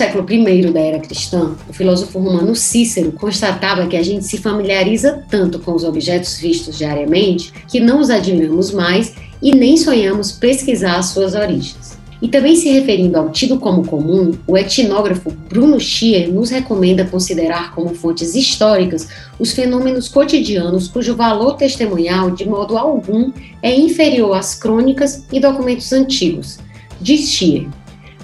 século I da era cristã, o filósofo romano Cícero constatava que a gente se familiariza tanto com os objetos vistos diariamente que não os admiramos mais e nem sonhamos pesquisar suas origens. E também se referindo ao tido como comum, o etnógrafo Bruno Schier nos recomenda considerar como fontes históricas os fenômenos cotidianos cujo valor testemunhal, de modo algum, é inferior às crônicas e documentos antigos. Diz Schier,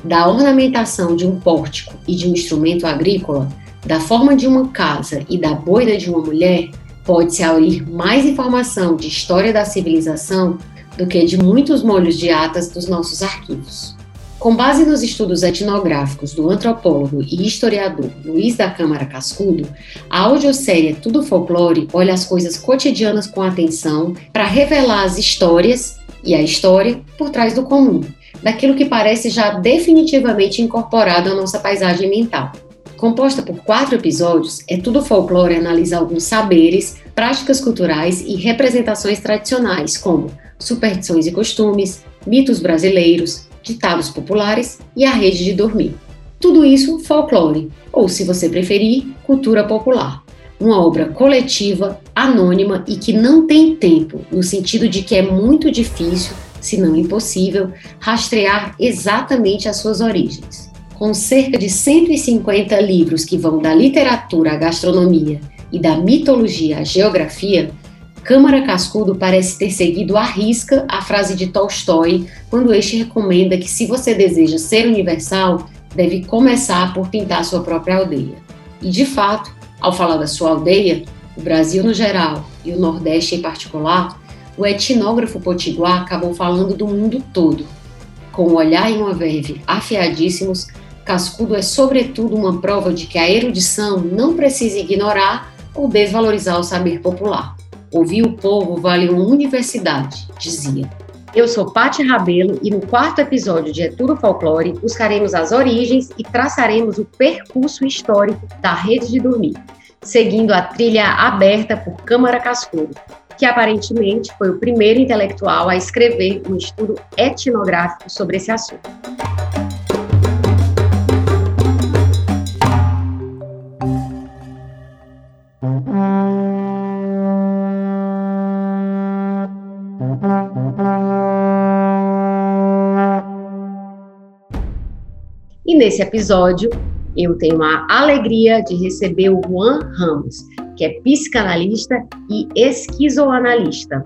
da ornamentação de um pórtico e de um instrumento agrícola, da forma de uma casa e da boina de uma mulher, pode-se aurir mais informação de história da civilização do que de muitos molhos de atas dos nossos arquivos. Com base nos estudos etnográficos do antropólogo e historiador Luiz da Câmara Cascudo, a audiosérie Tudo Folclore olha as coisas cotidianas com atenção para revelar as histórias e a história por trás do comum, daquilo que parece já definitivamente incorporado à nossa paisagem mental. Composta por quatro episódios, é tudo folclore analisa alguns saberes, práticas culturais e representações tradicionais, como superstições e costumes, mitos brasileiros, ditados populares e a rede de dormir. Tudo isso folclore, ou se você preferir, cultura popular. Uma obra coletiva, anônima e que não tem tempo, no sentido de que é muito difícil, se não impossível, rastrear exatamente as suas origens. Com cerca de 150 livros que vão da literatura à gastronomia e da mitologia à geografia, Câmara Cascudo parece ter seguido à risca a frase de Tolstói quando este recomenda que, se você deseja ser universal, deve começar por pintar sua própria aldeia. E, de fato, ao falar da sua aldeia, o Brasil no geral e o Nordeste em particular, o etnógrafo potiguar acabou falando do mundo todo. Com o olhar e uma verve afiadíssimos, Cascudo é sobretudo uma prova de que a erudição não precisa ignorar ou desvalorizar o saber popular. Ouvir o povo vale uma universidade, dizia. Eu sou Pati Rabelo e no quarto episódio de É Tudo Folclore buscaremos as origens e traçaremos o percurso histórico da rede de dormir, seguindo a trilha aberta por Câmara Cascudo, que aparentemente foi o primeiro intelectual a escrever um estudo etnográfico sobre esse assunto. E nesse episódio, eu tenho a alegria de receber o Juan Ramos, que é psicanalista e esquizoanalista.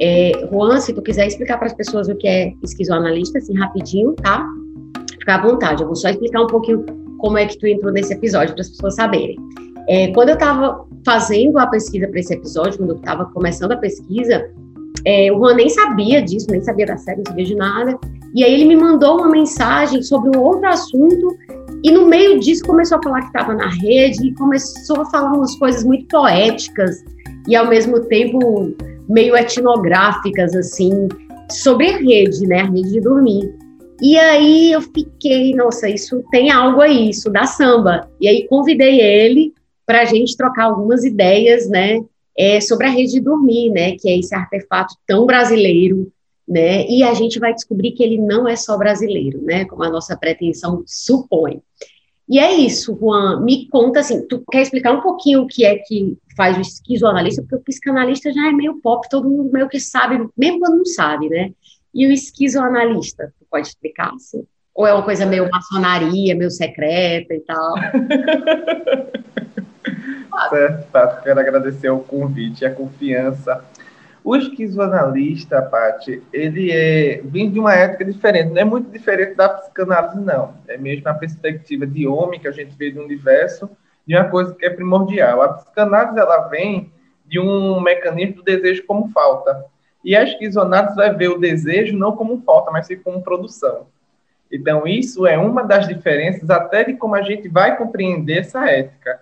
É, Juan, se tu quiser explicar para as pessoas o que é esquizoanalista, assim, rapidinho, tá? Fica à vontade, eu vou só explicar um pouquinho como é que tu entrou nesse episódio, para as pessoas saberem. É, quando eu estava fazendo a pesquisa para esse episódio, quando eu estava começando a pesquisa, é, o Juan nem sabia disso, nem sabia da série, não sabia de nada. E aí ele me mandou uma mensagem sobre um outro assunto e no meio disso começou a falar que estava na rede e começou a falar umas coisas muito poéticas e ao mesmo tempo meio etnográficas assim sobre a rede, né, a rede de dormir. E aí eu fiquei, nossa, isso tem algo aí, isso dá samba. E aí convidei ele para a gente trocar algumas ideias, né, é, sobre a rede de dormir, né, que é esse artefato tão brasileiro, né, e a gente vai descobrir que ele não é só brasileiro, né, como a nossa pretensão supõe. E é isso, Juan, me conta assim, tu quer explicar um pouquinho o que é que faz o esquizoanalista, porque o psicanalista já é meio pop, todo mundo meio que sabe, mesmo quando não sabe, né, e o esquizoanalista, tu pode explicar, assim? Ou é uma coisa meio maçonaria, meio secreta e tal? Certo, Pato, quero agradecer o convite e a confiança. O esquizoanalista, Paty, ele é, vem de uma ética diferente, não é muito diferente da psicanálise, não. É mesmo a perspectiva de homem que a gente vê do universo, de uma coisa que é primordial. A psicanálise, ela vem de um mecanismo do desejo como falta. E a esquizoanálise vai ver o desejo não como falta, mas sim como produção. Então, isso é uma das diferenças até de como a gente vai compreender essa ética.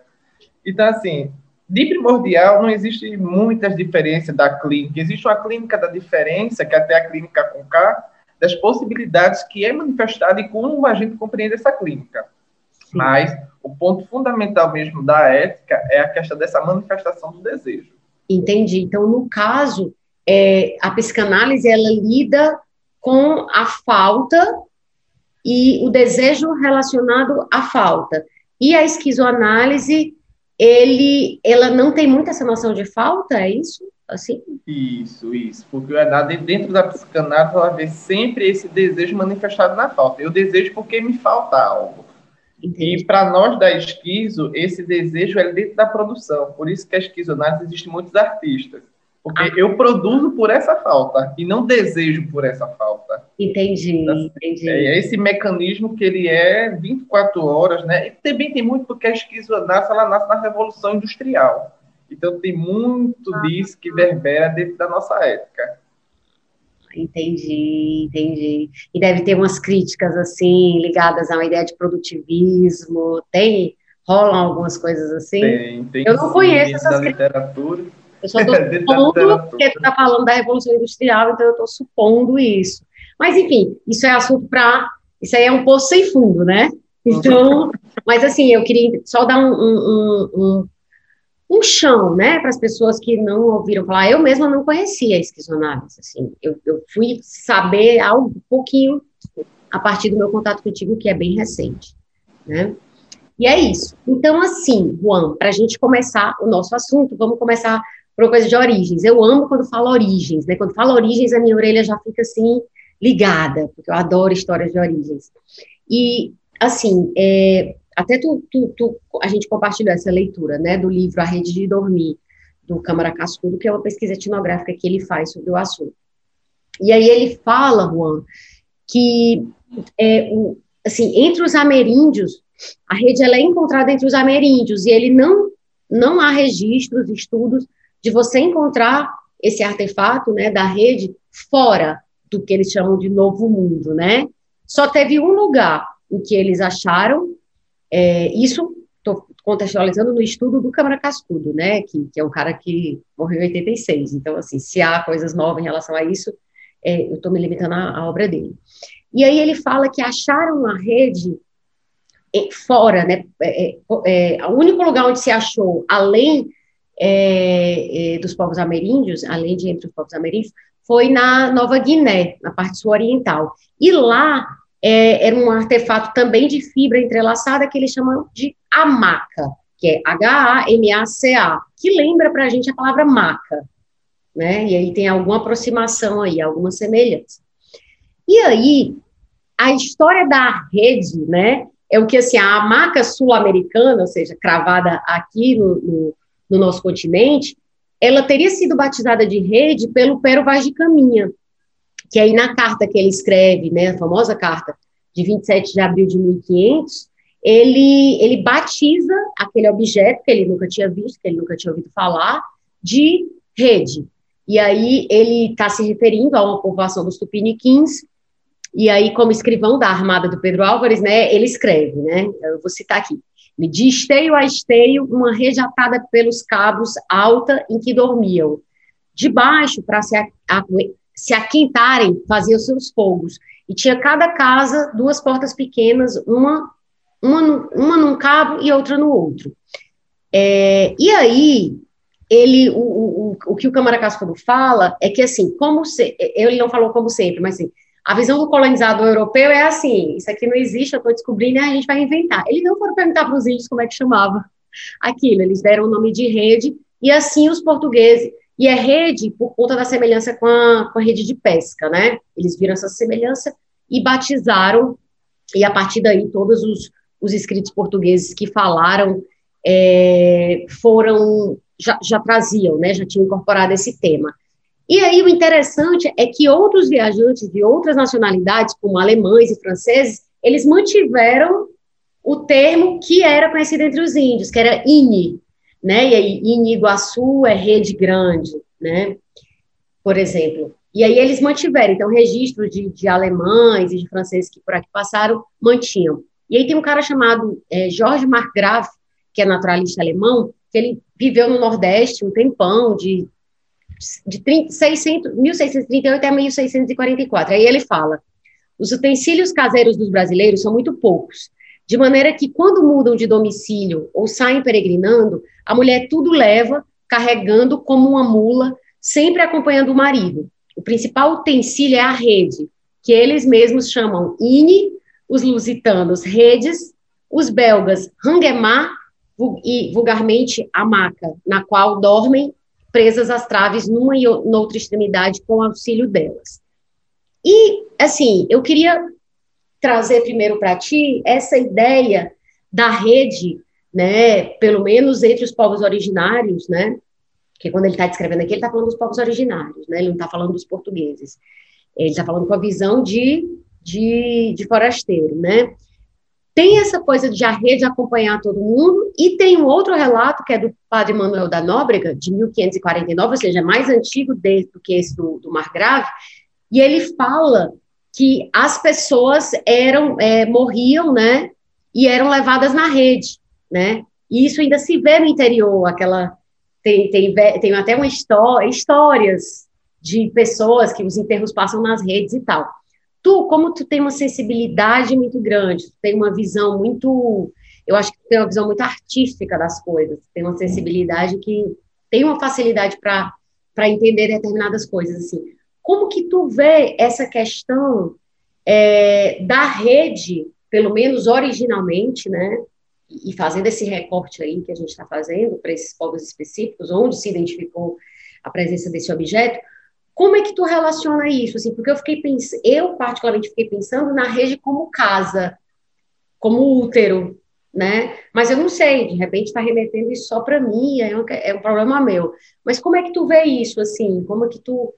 Então, assim, de primordial não existe muitas diferenças da clínica. Existe uma clínica da diferença, que é até a clínica com K, das possibilidades que é manifestada e como a gente compreende essa clínica. Sim. Mas o ponto fundamental mesmo da ética é a questão dessa manifestação do desejo. Entendi. Então, no caso, é, a psicanálise ela lida com a falta e o desejo relacionado à falta. E a esquizoanálise, ele, ela não tem muito essa noção de falta, é isso? Assim? Isso, isso. Porque dentro da psicanálise ela vê sempre esse desejo manifestado na falta. Eu desejo porque me falta algo. Entendi. E para nós da esquizo, esse desejo é dentro da produção. Por isso que a esquizonálise existe muitos artistas. Porque eu produzo por essa falta e não desejo por essa falta. Entendi, então, entendi. É esse mecanismo que ele é 24 horas, né? E também tem muito porque a esquizonálise ela nasce na Revolução Industrial. Então tem muito ah. disso que verbera dentro da nossa ética. Entendi, entendi. E deve ter umas críticas assim ligadas a uma ideia de produtivismo. Tem rolam algumas coisas assim? Tem, tem. Eu não sim, conheço essas literatura. Eu só estou supondo porque tu está falando da Revolução Industrial, então eu estou supondo isso. Mas, enfim, isso é assunto para. Isso aí é um poço sem fundo, né? Então, mas assim, eu queria só dar um, um, um, um chão, né, para as pessoas que não ouviram falar. Eu mesma não conhecia a esquizoanálise, assim. Eu, eu fui saber algo um pouquinho a partir do meu contato contigo, que é bem recente, né? E é isso. Então, assim, Juan, para a gente começar o nosso assunto, vamos começar por uma coisa de origens. Eu amo quando falo origens, né? Quando falo origens, a minha orelha já fica assim ligada, porque eu adoro histórias de origens. E assim, é, até tu, tu, tu, a gente compartilhou essa leitura, né, do livro A Rede de Dormir do Câmara Cascudo, que é uma pesquisa etnográfica que ele faz sobre o assunto. E aí ele fala, Juan, que é, o, assim, entre os ameríndios, a rede ela é encontrada entre os ameríndios e ele não não há registros, estudos de você encontrar esse artefato, né, da rede fora do que eles chamam de novo mundo, né? Só teve um lugar em que eles acharam, é, isso estou contextualizando no estudo do Câmara Cascudo, né, que, que, é um cara que morreu em 86, então, assim, se há coisas novas em relação a isso, é, eu estou me limitando à, à, obra dele. E aí ele fala que acharam a rede é, fora, né, é, é, é, o único lugar onde se achou, além é, é, dos povos ameríndios, além de entre os povos ameríndios, foi na Nova Guiné, na parte sul oriental. E lá é, era um artefato também de fibra entrelaçada que eles chamam de amaca, que é H-A-M-A-C-A, que lembra para a gente a palavra maca, né? E aí tem alguma aproximação aí, alguma semelhança. E aí, a história da rede, né, é o que, assim, a maca sul-americana, ou seja, cravada aqui no, no no nosso continente, ela teria sido batizada de rede pelo Pero Vaz de Caminha, que aí na carta que ele escreve, né, a famosa carta de 27 de abril de 1500, ele, ele batiza aquele objeto que ele nunca tinha visto, que ele nunca tinha ouvido falar, de rede. E aí ele está se referindo a uma povoação dos tupiniquins, e aí como escrivão da armada do Pedro Álvares, né, ele escreve, né, eu vou citar aqui, de esteio a esteio, uma rede atada pelos cabos alta em que dormiam. De baixo, para se, se aquentarem, faziam seus fogos. E tinha cada casa duas portas pequenas, uma, uma, uma num cabo e outra no outro. É, e aí, ele, o, o, o que o Câmara Cascudo fala é que, assim, como se, ele não falou como sempre, mas assim, a visão do colonizador europeu é assim: isso aqui não existe, eu estou descobrindo, a gente vai inventar. Eles não foram perguntar para os índios como é que chamava aquilo, eles deram o nome de rede, e assim os portugueses. E é rede por conta da semelhança com a, com a rede de pesca, né? Eles viram essa semelhança e batizaram, e a partir daí todos os, os escritos portugueses que falaram é, foram, já, já traziam, né? Já tinham incorporado esse tema. E aí o interessante é que outros viajantes de outras nacionalidades, como alemães e franceses, eles mantiveram o termo que era conhecido entre os índios, que era INI, né? E aí INI Iguaçu é rede grande, né? Por exemplo. E aí eles mantiveram, então, registros de, de alemães e de franceses que por aqui passaram, mantinham. E aí tem um cara chamado é, Jorge Markgraf, que é naturalista alemão, que ele viveu no Nordeste um tempão, de de 30, 600, 1638 a 1644. Aí ele fala: os utensílios caseiros dos brasileiros são muito poucos, de maneira que quando mudam de domicílio ou saem peregrinando, a mulher tudo leva, carregando como uma mula, sempre acompanhando o marido. O principal utensílio é a rede, que eles mesmos chamam INE, os lusitanos redes, os belgas rangemar e vulgarmente a maca, na qual dormem presas às traves numa e noutra extremidade com auxílio delas. E, assim, eu queria trazer primeiro para ti essa ideia da rede, né, pelo menos entre os povos originários, né, que quando ele está descrevendo aqui, ele está falando dos povos originários, né, ele não está falando dos portugueses. Ele está falando com a visão de, de, de forasteiro, né, tem essa coisa de a rede acompanhar todo mundo, e tem um outro relato, que é do padre Manuel da Nóbrega, de 1549, ou seja, mais antigo do que esse do, do Margrave, e ele fala que as pessoas eram, é, morriam, né, e eram levadas na rede, né, e isso ainda se vê no interior, aquela, tem, tem, tem até uma história, histórias de pessoas que os enterros passam nas redes e tal tu, como tu tem uma sensibilidade muito grande, tu tem uma visão muito, eu acho que tu tem uma visão muito artística das coisas, tem uma sensibilidade que tem uma facilidade para para entender determinadas coisas assim. Como que tu vê essa questão é, da rede, pelo menos originalmente, né? E fazendo esse recorte aí que a gente está fazendo para esses povos específicos, onde se identificou a presença desse objeto, como é que tu relaciona isso? Assim, porque eu fiquei pensando, eu particularmente fiquei pensando na rede como casa, como útero, né? Mas eu não sei, de repente está remetendo isso só para mim, é um, é um problema meu. Mas como é que tu vê isso, assim? Como é que tu,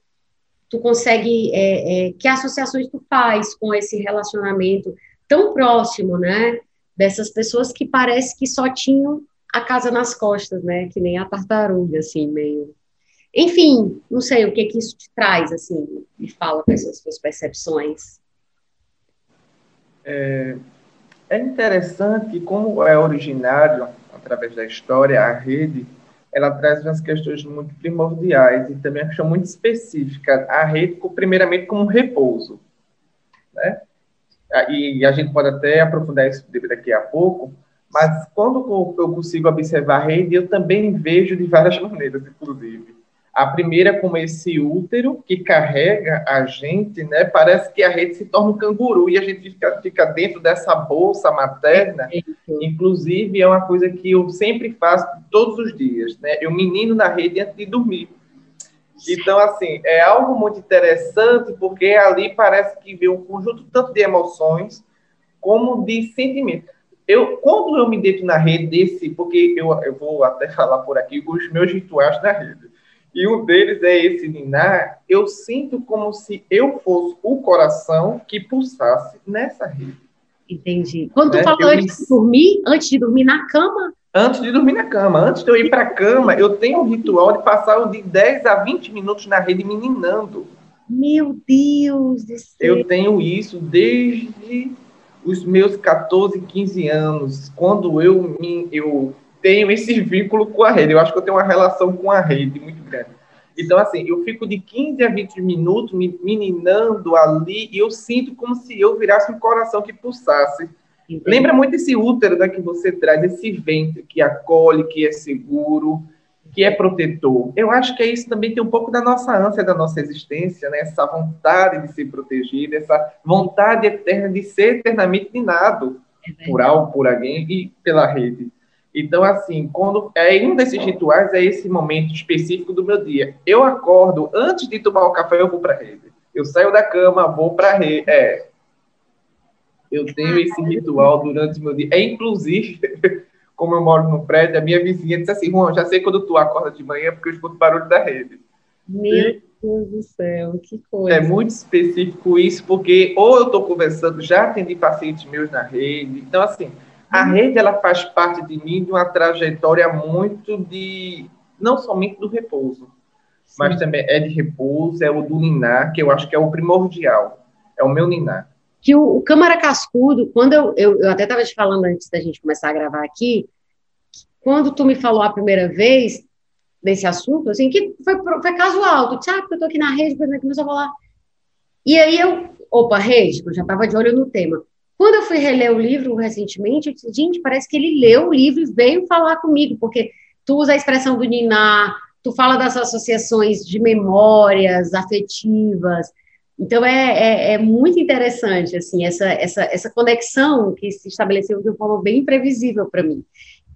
tu consegue, é, é, que associações tu faz com esse relacionamento tão próximo, né? Dessas pessoas que parece que só tinham a casa nas costas, né? Que nem a tartaruga, assim, meio enfim, não sei o que que isso te traz, assim, me fala quais são as suas percepções. É, é interessante como é originário, através da história, a rede, ela traz umas questões muito primordiais e também uma questão muito específica. A rede, primeiramente, como repouso, né? E a gente pode até aprofundar isso daqui a pouco, mas quando eu consigo observar a rede, eu também vejo de várias maneiras, inclusive. A primeira, como esse útero que carrega a gente, né? Parece que a rede se torna um canguru e a gente fica, fica dentro dessa bolsa materna. Inclusive, é uma coisa que eu sempre faço todos os dias, né? Eu menino na rede antes de dormir. Então, assim, é algo muito interessante, porque ali parece que vê um conjunto tanto de emoções como de sentimentos. Eu, quando eu me deito na rede desse, porque eu, eu vou até falar por aqui os meus rituais na rede e um deles é esse ninar, eu sinto como se eu fosse o coração que pulsasse nessa rede. Entendi. Quando né? tu falou antes me... de dormir, antes de dormir na cama? Antes de dormir na cama, antes de eu ir para a cama, eu tenho um ritual de passar de 10 a 20 minutos na rede meninando. Meu Deus do céu. Eu tenho isso desde os meus 14, 15 anos, quando eu me eu tenho esse vínculo com a rede. Eu acho que eu tenho uma relação com a rede muito grande. Então, assim, eu fico de 15 a 20 minutos me meninando ali e eu sinto como se eu virasse um coração que pulsasse. Entendi. Lembra muito esse útero né, que você traz, esse ventre que acolhe, que é seguro, que é protetor. Eu acho que é isso também tem um pouco da nossa ânsia, da nossa existência, né? essa vontade de ser protegido, essa vontade eterna de ser eternamente minado é por algo, por alguém e pela rede. Então, assim, quando é um desses rituais é esse momento específico do meu dia. Eu acordo antes de tomar o café, eu vou para a rede. Eu saio da cama, vou para a rede. É. Eu tenho esse ritual durante o meu dia. É inclusive, como eu moro no prédio, a minha vizinha disse assim: Juan, já sei quando tu acorda de manhã porque eu escuto barulho da rede. Meu e Deus do céu, que coisa. É muito específico isso, porque ou eu estou conversando, já atendi pacientes meus na rede. Então, assim a rede ela faz parte de mim de uma trajetória muito de não somente do repouso, Sim. mas também é de repouso, é o do ninar, que eu acho que é o primordial, é o meu ninar. Que o, o Câmara Cascudo, quando eu, eu, eu até estava te falando antes da gente começar a gravar aqui, quando tu me falou a primeira vez desse assunto, assim, que foi, foi casual, tu disse, ah, porque eu tô aqui na rede, começou a falar. E aí eu, opa, rede, eu já estava de olho no tema. Quando eu fui reler o livro recentemente, eu disse, gente, parece que ele leu o livro e veio falar comigo, porque tu usa a expressão do Niná, tu fala das associações de memórias afetivas, Então é, é, é, muito interessante assim essa, essa, essa conexão que se estabeleceu de uma forma bem imprevisível para mim.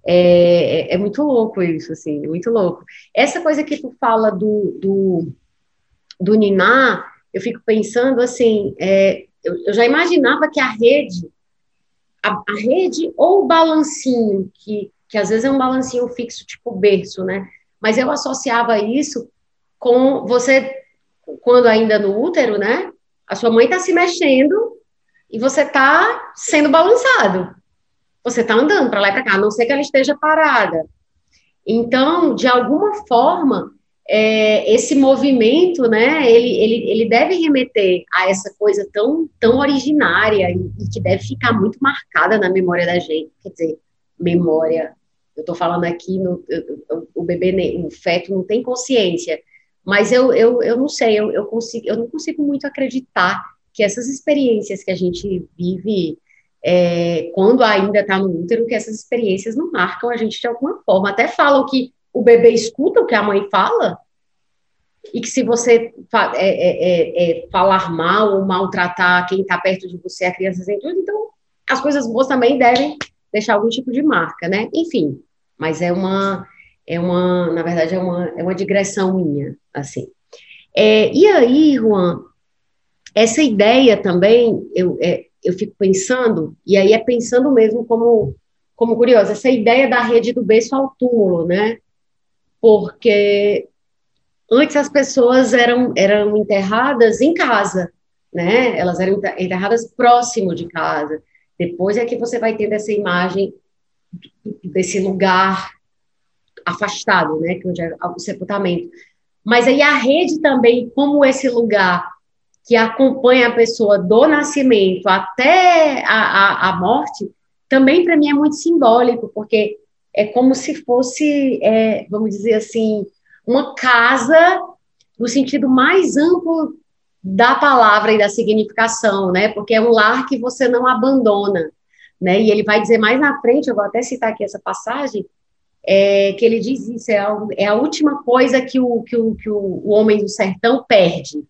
É, é, é, muito louco isso, assim, é muito louco. Essa coisa que tu fala do, do, do Niná, eu fico pensando assim, é, eu, eu, já imaginava que a rede, a, a, rede ou o balancinho, que, que às vezes é um balancinho fixo, tipo berço, né? Mas eu associava isso com você quando ainda no útero, né? A sua mãe está se mexendo e você está sendo balançado. Você está andando para lá e para cá, a não ser que ela esteja parada. Então, de alguma forma, é, esse movimento, né, ele, ele, ele deve remeter a essa coisa tão, tão originária e, e que deve ficar muito marcada na memória da gente. Quer dizer, memória. Eu estou falando aqui, no, o bebê, o feto não tem consciência, mas eu, eu, eu não sei, eu, eu, consigo, eu não consigo muito acreditar que essas experiências que a gente vive é, quando ainda está no útero, que essas experiências não marcam a gente de alguma forma. Até falam que o bebê escuta o que a mãe fala, e que se você é, é, é, falar mal ou maltratar quem está perto de você, a criança sente tudo, então as coisas boas também devem deixar algum tipo de marca, né? Enfim, mas é uma é uma, na verdade, é uma, é uma digressão minha, assim. É, e aí, Juan, essa ideia também, eu, é, eu fico pensando, e aí é pensando mesmo como, como curiosa, essa ideia da rede do berço ao túmulo, né? Porque antes as pessoas eram, eram enterradas em casa, né? Elas eram enterradas próximo de casa. Depois é que você vai tendo essa imagem desse lugar afastado, né, que é o sepultamento. Mas aí a rede também, como esse lugar que acompanha a pessoa do nascimento até a, a, a morte, também para mim é muito simbólico, porque é como se fosse, é, vamos dizer assim, uma casa no sentido mais amplo da palavra e da significação, né? Porque é um lar que você não abandona, né? E ele vai dizer mais na frente, eu vou até citar aqui essa passagem, é, que ele diz isso, é a, é a última coisa que, o, que, o, que o, o homem do sertão perde.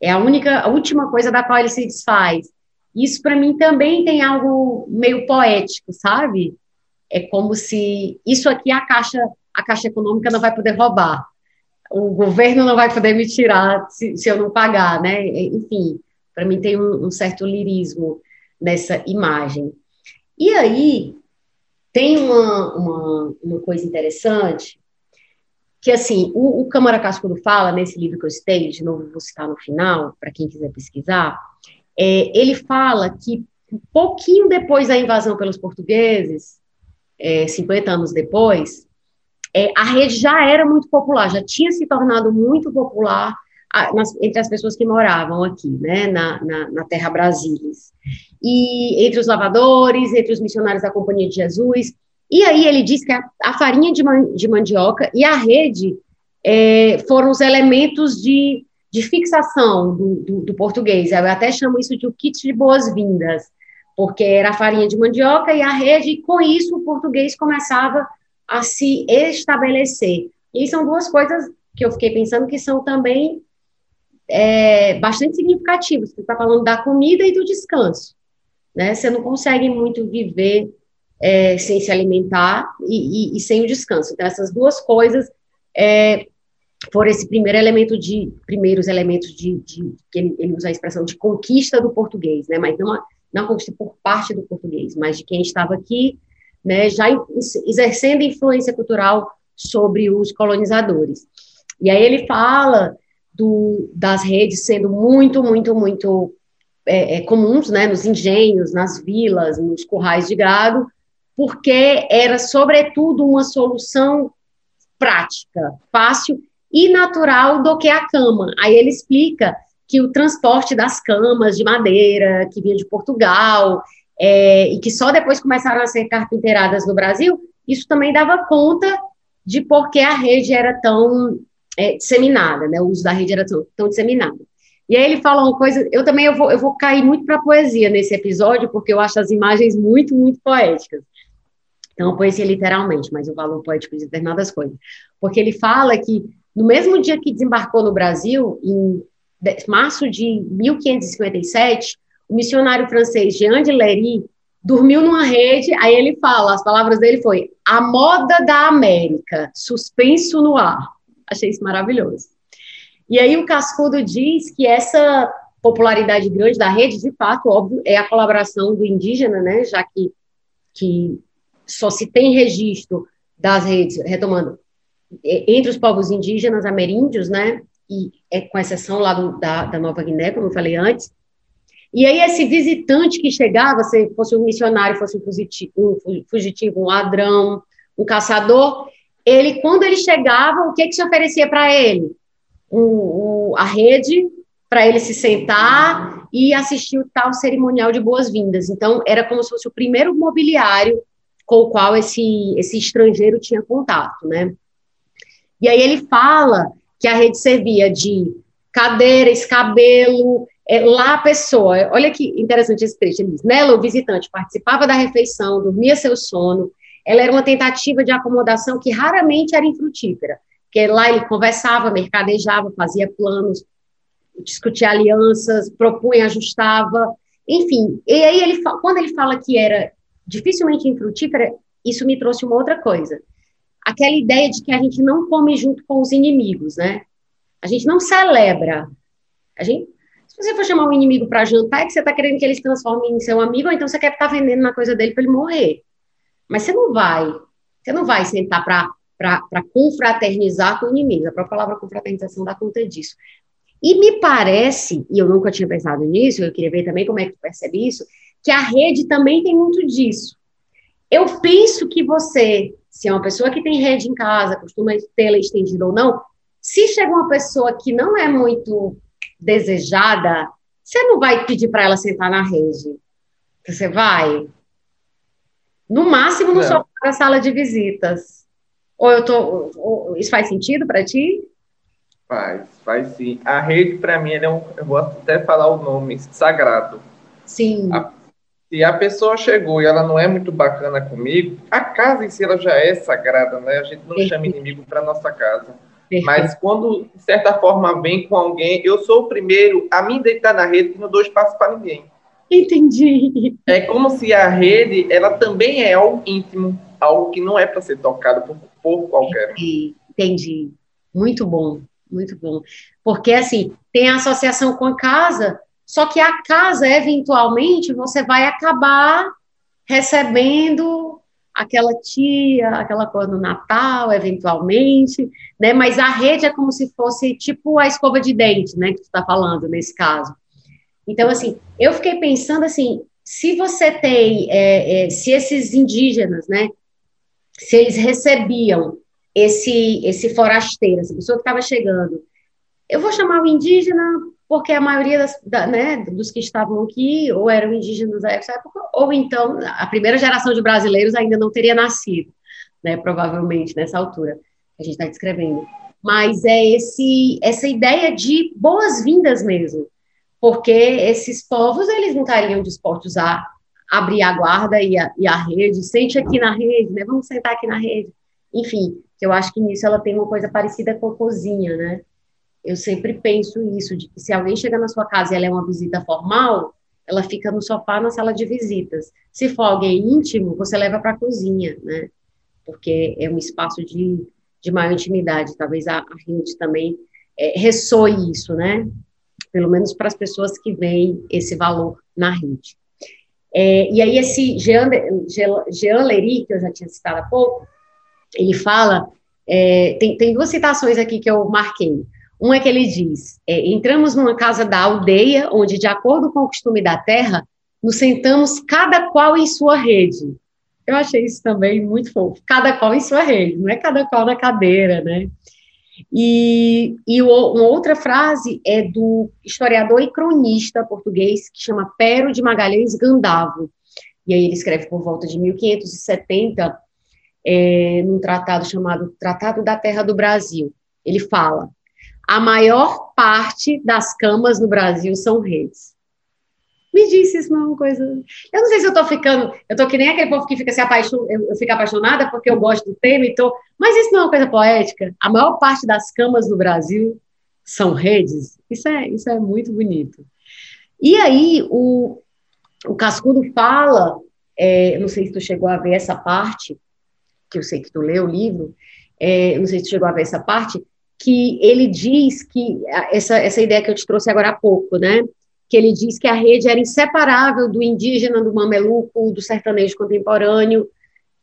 É a única, a última coisa da qual ele se desfaz. Isso para mim também tem algo meio poético, sabe? É como se isso aqui a caixa, a caixa econômica não vai poder roubar. O governo não vai poder me tirar se, se eu não pagar, né? Enfim, para mim tem um, um certo lirismo nessa imagem. E aí, tem uma, uma, uma coisa interessante, que assim, o, o Câmara Cascudo fala, nesse livro que eu citei, de novo vou citar no final, para quem quiser pesquisar, é, ele fala que um pouquinho depois da invasão pelos portugueses, é, 50 anos depois, é, a rede já era muito popular, já tinha se tornado muito popular a, nas, entre as pessoas que moravam aqui, né, na, na, na terra Brasília e entre os lavadores, entre os missionários da Companhia de Jesus. E aí ele diz que a, a farinha de, man, de, mandioca e a rede é, foram os elementos de, de fixação do, do, do, português. Eu até chamo isso de o kit de boas-vindas, porque era a farinha de mandioca e a rede, e com isso o português começava a se estabelecer. E são duas coisas que eu fiquei pensando que são também é, bastante significativas. Você está falando da comida e do descanso né? Você não consegue muito viver é, sem se alimentar e, e, e, sem o descanso. Então, essas duas coisas é, foram esse primeiro elemento de, primeiros elementos de, de que ele, ele, usa a expressão de conquista do português, né? Mas não não conquista por parte do português, mas de quem estava aqui, né? Já exercendo influência cultural sobre os colonizadores. E aí ele fala do, das redes sendo muito, muito, muito é, é, comuns, né, nos engenhos, nas vilas, nos currais de gado, porque era, sobretudo, uma solução prática, fácil e natural do que a cama. Aí ele explica que o transporte das camas de madeira, que vinha de Portugal, é, e que só depois começaram a ser carpinteiradas no Brasil, isso também dava conta de por que a rede era tão é, disseminada, né, o uso da rede era tão, tão disseminado. E aí ele fala uma coisa, eu também eu vou, eu vou cair muito para a poesia nesse episódio, porque eu acho as imagens muito, muito poéticas. Então, poesia literalmente, mas o valor poético de determinadas coisas. Porque ele fala que no mesmo dia que desembarcou no Brasil, em março de 1557, o missionário francês Jean de Lery dormiu numa rede, aí ele fala, as palavras dele foi, a moda da América, suspenso no ar. Achei isso maravilhoso. E aí o Cascudo diz que essa popularidade grande da rede, de fato, óbvio, é a colaboração do indígena, né, já que, que só se tem registro das redes, retomando, entre os povos indígenas ameríndios, né, e é, com exceção lá do, da, da Nova Guiné, como eu falei antes, e aí esse visitante que chegava, se fosse um missionário, fosse um fugitivo, um, fugitivo, um ladrão, um caçador, ele, quando ele chegava, o que, que se oferecia para ele? A rede para ele se sentar e assistir o tal cerimonial de boas-vindas. Então, era como se fosse o primeiro mobiliário com o qual esse, esse estrangeiro tinha contato, né? E aí ele fala que a rede servia de cadeira, escabelo, é, lá a pessoa, olha que interessante esse trecho, ele diz, nela o visitante participava da refeição, dormia seu sono, ela era uma tentativa de acomodação que raramente era infrutífera, porque lá ele conversava, mercadejava, fazia planos, discutia alianças, propunha, ajustava, enfim. E aí, ele, quando ele fala que era dificilmente infrutífera, isso me trouxe uma outra coisa. Aquela ideia de que a gente não come junto com os inimigos, né? A gente não celebra. A gente, se você for chamar um inimigo para jantar, é que você está querendo que ele se transforme em seu amigo, ou então você quer estar tá vendendo na coisa dele para ele morrer. Mas você não vai, você não vai sentar para confraternizar com o inimigo. A própria palavra confraternização dá conta disso. E me parece, e eu nunca tinha pensado nisso, eu queria ver também como é que tu percebe isso, que a rede também tem muito disso. Eu penso que você, se é uma pessoa que tem rede em casa, costuma tê-la estendida ou não, se chega uma pessoa que não é muito desejada, você não vai pedir para ela sentar na rede. Você vai? No máximo no sofá da sala de visitas. Ou eu tô. Ou, isso faz sentido para ti? Faz, faz sim. A rede, para mim, é um. Eu vou até falar o nome, sagrado. Sim. A, se a pessoa chegou e ela não é muito bacana comigo, a casa em si ela já é sagrada, né? A gente não chama inimigo para nossa casa. Perfeito. Mas quando, de certa forma, vem com alguém, eu sou o primeiro a me deitar na rede e não dou espaço para ninguém. Entendi. É como se a rede, ela também é algo íntimo, algo que não é para ser tocado por, por qualquer um. Entendi. Muito bom, muito bom. Porque, assim, tem a associação com a casa, só que a casa, eventualmente, você vai acabar recebendo aquela tia, aquela coisa no Natal, eventualmente, né? Mas a rede é como se fosse tipo a escova de dente, né? Que tu está falando nesse caso. Então, assim, eu fiquei pensando assim, se você tem, é, é, se esses indígenas, né? Se eles recebiam esse esse forasteiro, essa pessoa que estava chegando, eu vou chamar o indígena porque a maioria das, da, né, dos que estavam aqui ou eram indígenas da época, ou então a primeira geração de brasileiros ainda não teria nascido, né, provavelmente nessa altura que a gente está descrevendo. Mas é esse, essa ideia de boas-vindas mesmo, porque esses povos eles não estariam dispostos a abrir a guarda e a, e a rede, sente aqui na rede, né, vamos sentar aqui na rede. Enfim, eu acho que nisso ela tem uma coisa parecida com a cozinha, né? Eu sempre penso isso, de que se alguém chega na sua casa e ela é uma visita formal, ela fica no sofá na sala de visitas. Se for alguém íntimo, você leva para a cozinha, né? Porque é um espaço de, de maior intimidade. Talvez a, a rede também é, ressoe isso, né? Pelo menos para as pessoas que veem esse valor na rede. É, e aí esse Jean, Jean Lery, que eu já tinha citado há pouco, ele fala, é, tem, tem duas citações aqui que eu marquei. Um é que ele diz: é, entramos numa casa da aldeia, onde, de acordo com o costume da terra, nos sentamos cada qual em sua rede. Eu achei isso também muito fofo. Cada qual em sua rede, não é cada qual na cadeira, né? E, e uma outra frase é do historiador e cronista português que chama Pero de Magalhães Gandavo. E aí ele escreve por volta de 1570, é, num tratado chamado Tratado da Terra do Brasil. Ele fala: a maior parte das camas no Brasil são redes. Me disse isso não é uma coisa. Eu não sei se eu tô ficando. Eu tô que nem aquele povo que fica se apaixonado. Eu, eu fico apaixonada porque eu gosto do tema e tô. Mas isso não é uma coisa poética. A maior parte das camas no Brasil são redes, isso é, isso é muito bonito. E aí, o, o Cascudo fala, é, não sei se tu chegou a ver essa parte, que eu sei que tu leu o livro, é, não sei se tu chegou a ver essa parte, que ele diz que, essa, essa ideia que eu te trouxe agora há pouco, né, que ele diz que a rede era inseparável do indígena, do mameluco, do sertanejo contemporâneo,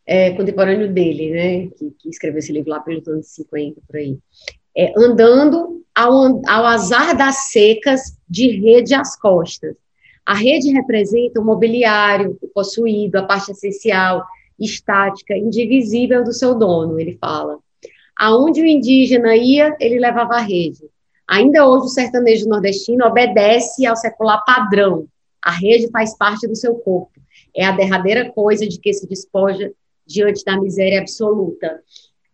é, contemporâneo dele, né, que, que, escreveu esse livro lá pelos anos 50, por aí. É, andando ao, ao azar das secas de rede às costas. A rede representa o mobiliário, o possuído, a parte essencial, estática, indivisível do seu dono, ele fala. Aonde o indígena ia, ele levava a rede. Ainda hoje, o sertanejo nordestino obedece ao secular padrão. A rede faz parte do seu corpo. É a derradeira coisa de que se despoja diante da miséria absoluta.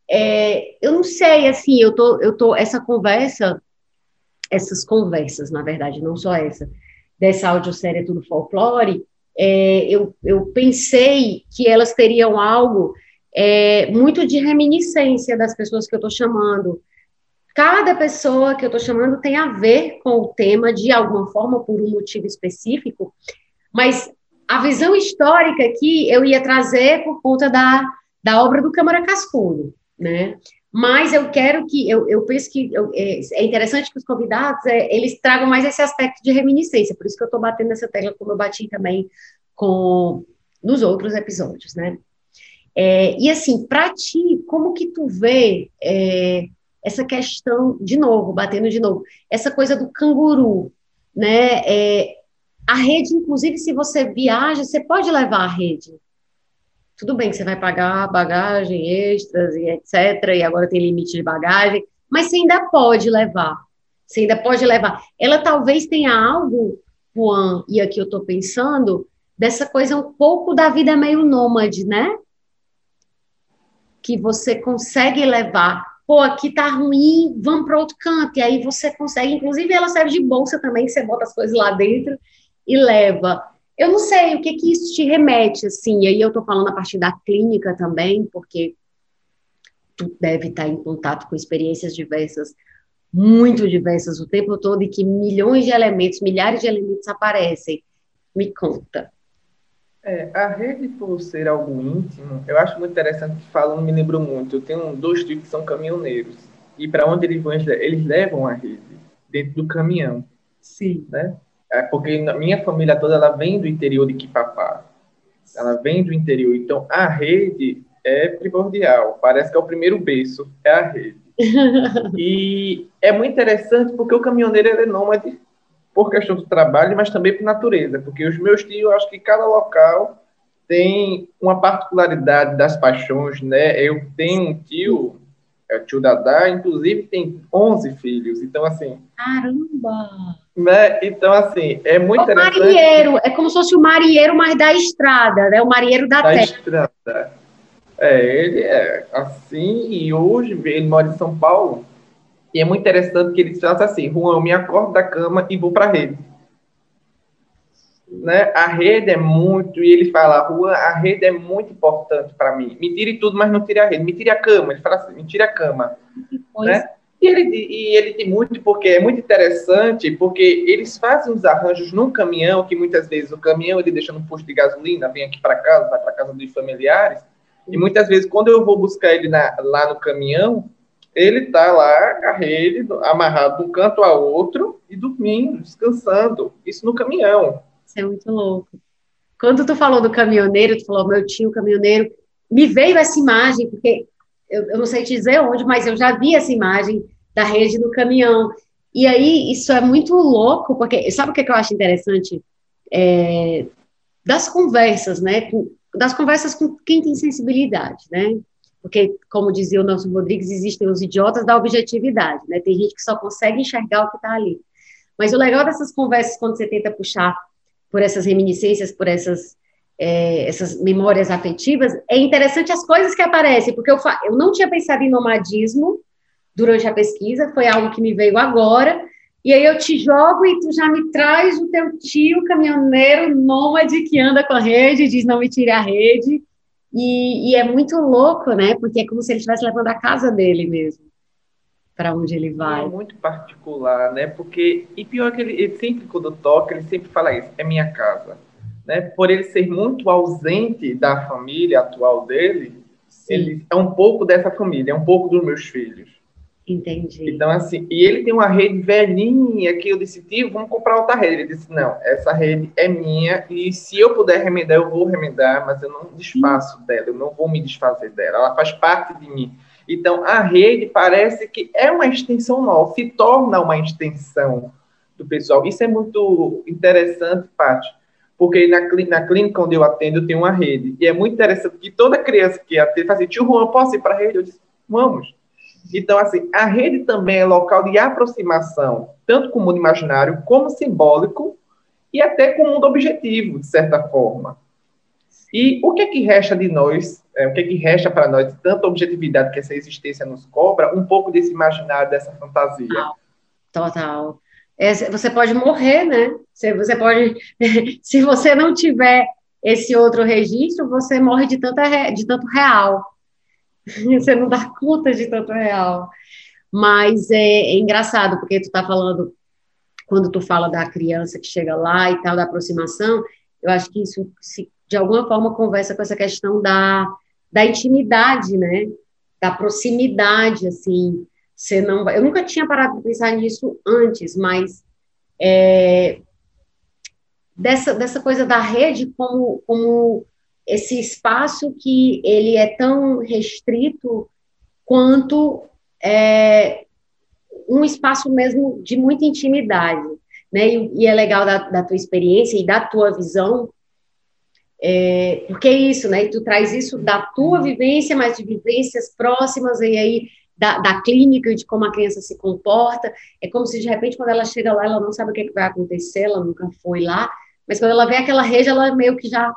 É, eu não sei, assim, eu tô, eu tô, essa conversa, essas conversas, na verdade, não só essa, dessa audiosérie Tudo Folclore, é, eu, eu pensei que elas teriam algo é, muito de reminiscência das pessoas que eu estou chamando. Cada pessoa que eu estou chamando tem a ver com o tema de alguma forma, por um motivo específico, mas a visão histórica aqui eu ia trazer por conta da, da obra do Câmara Cascudo, né? Mas eu quero que, eu, eu penso que eu, é, é, interessante que os convidados, é, eles tragam mais esse aspecto de reminiscência, por isso que eu estou batendo nessa tecla, como eu bati também com, nos outros episódios, né? É, e assim, para ti, como que tu vê é, essa questão, de novo, batendo de novo, essa coisa do canguru, né? É, a rede, inclusive, se você viaja, você pode levar a rede, tudo bem que você vai pagar bagagem extras e etc, e agora tem limite de bagagem, mas você ainda pode levar. Você ainda pode levar. Ela talvez tenha algo, Juan, e aqui eu estou pensando, dessa coisa um pouco da vida meio nômade, né? Que você consegue levar. Pô, aqui tá ruim, vamos para outro canto. E aí você consegue, inclusive ela serve de bolsa também, você bota as coisas lá dentro e leva. Eu não sei o que que isso te remete, assim, e aí eu estou falando a partir da clínica também, porque tu deve estar em contato com experiências diversas, muito diversas o tempo todo, e que milhões de elementos, milhares de elementos aparecem. Me conta. É, a rede, por ser algo íntimo, eu acho muito interessante que falando, me lembrou muito. Eu tenho dois tios que são caminhoneiros. E para onde eles vão, eles levam a rede dentro do caminhão. Sim. Né? É porque a minha família toda ela vem do interior de Quipapá. Ela vem do interior. Então, a rede é primordial. Parece que é o primeiro berço, é a rede. e é muito interessante porque o caminhoneiro é nômade por questão do trabalho, mas também por natureza. Porque os meus tios, eu acho que cada local tem uma particularidade das paixões, né? Eu tenho um tio, é o tio Dadá, inclusive tem 11 filhos. Então, assim... Caramba! Né? Então, assim, é muito o interessante. Marieiro, é como se fosse o marieiro, mas da estrada, né? O marieiro da, da terra. estrada. É, ele é assim, e hoje ele mora em São Paulo, e é muito interessante que ele fala assim, Juan, eu me acordo da cama e vou para a rede. Né? A rede é muito, e ele fala, Juan, a rede é muito importante para mim. Me tire tudo, mas não tire a rede. Me tire a cama. Ele fala assim, me tire a cama. Né? E ele, e ele tem muito, porque é muito interessante, porque eles fazem os arranjos num caminhão, que muitas vezes o caminhão ele deixa no posto de gasolina, vem aqui para casa, vai para casa dos familiares, e muitas vezes quando eu vou buscar ele na, lá no caminhão, ele está lá rede amarrado de um canto a outro e dormindo, descansando. Isso no caminhão. Isso é muito louco. Quando tu falou do caminhoneiro, tu falou meu tio caminhoneiro, me veio essa imagem, porque eu, eu não sei te dizer onde, mas eu já vi essa imagem da rede no caminhão. E aí, isso é muito louco, porque sabe o que, eu acho interessante? É, das conversas, né? Das conversas com quem tem sensibilidade, né? Porque, como dizia o Nelson Rodrigues, existem os idiotas da objetividade, né? Tem gente que só consegue enxergar o que está ali. Mas o legal dessas conversas, quando você tenta puxar por essas reminiscências, por essas é, essas memórias afetivas, é interessante as coisas que aparecem, porque eu, eu não tinha pensado em nomadismo durante a pesquisa, foi algo que me veio agora, e aí eu te jogo e tu já me traz o teu tio caminhoneiro nômade que anda com a rede, diz não me tire a rede, e, e é muito louco, né, porque é como se ele estivesse levando a casa dele mesmo para onde ele vai. É muito particular, né? Porque, e pior que ele, ele, sempre, quando toca, ele sempre fala isso, é minha casa. Né? Por ele ser muito ausente da família atual dele, Sim. ele é um pouco dessa família, é um pouco dos meus filhos. Entendi. Então, assim, e ele tem uma rede velhinha que eu disse, tio, vamos comprar outra rede. Ele disse, não, essa rede é minha e se eu puder remendar, eu vou remendar, mas eu não desfaço dela, eu não vou me desfazer dela. Ela faz parte de mim. Então, a rede parece que é uma extensão nova, se torna uma extensão do pessoal. Isso é muito interessante, Paty, porque na, na clínica onde eu atendo, eu tenho uma rede. E é muito interessante que toda criança que atende fala assim, tio Juan, posso ir para a rede? Eu disse, vamos. Então, assim, a rede também é local de aproximação, tanto com o mundo imaginário, como simbólico, e até com o mundo objetivo, de certa forma. E o que é que resta de nós, é, o que é que resta para nós, tanta objetividade que essa existência nos cobra, um pouco desse imaginário, dessa fantasia? Total. É, você pode morrer, né? Você, você pode, se você não tiver esse outro registro, você morre de, tanta, de tanto real. Você não dá conta de tanto real. Mas é, é engraçado, porque tu está falando, quando tu fala da criança que chega lá e tal, da aproximação, eu acho que isso se de alguma forma conversa com essa questão da, da intimidade, né? Da proximidade, assim. Você não Eu nunca tinha parado de pensar nisso antes, mas é, dessa, dessa coisa da rede como, como esse espaço que ele é tão restrito quanto é, um espaço mesmo de muita intimidade, né? E, e é legal da, da tua experiência e da tua visão é, porque é isso, né? E tu traz isso da tua vivência, mas de vivências próximas, e aí da, da clínica, de como a criança se comporta. É como se, de repente, quando ela chega lá, ela não sabe o que, é que vai acontecer, ela nunca foi lá, mas quando ela vê aquela rede, ela meio que já,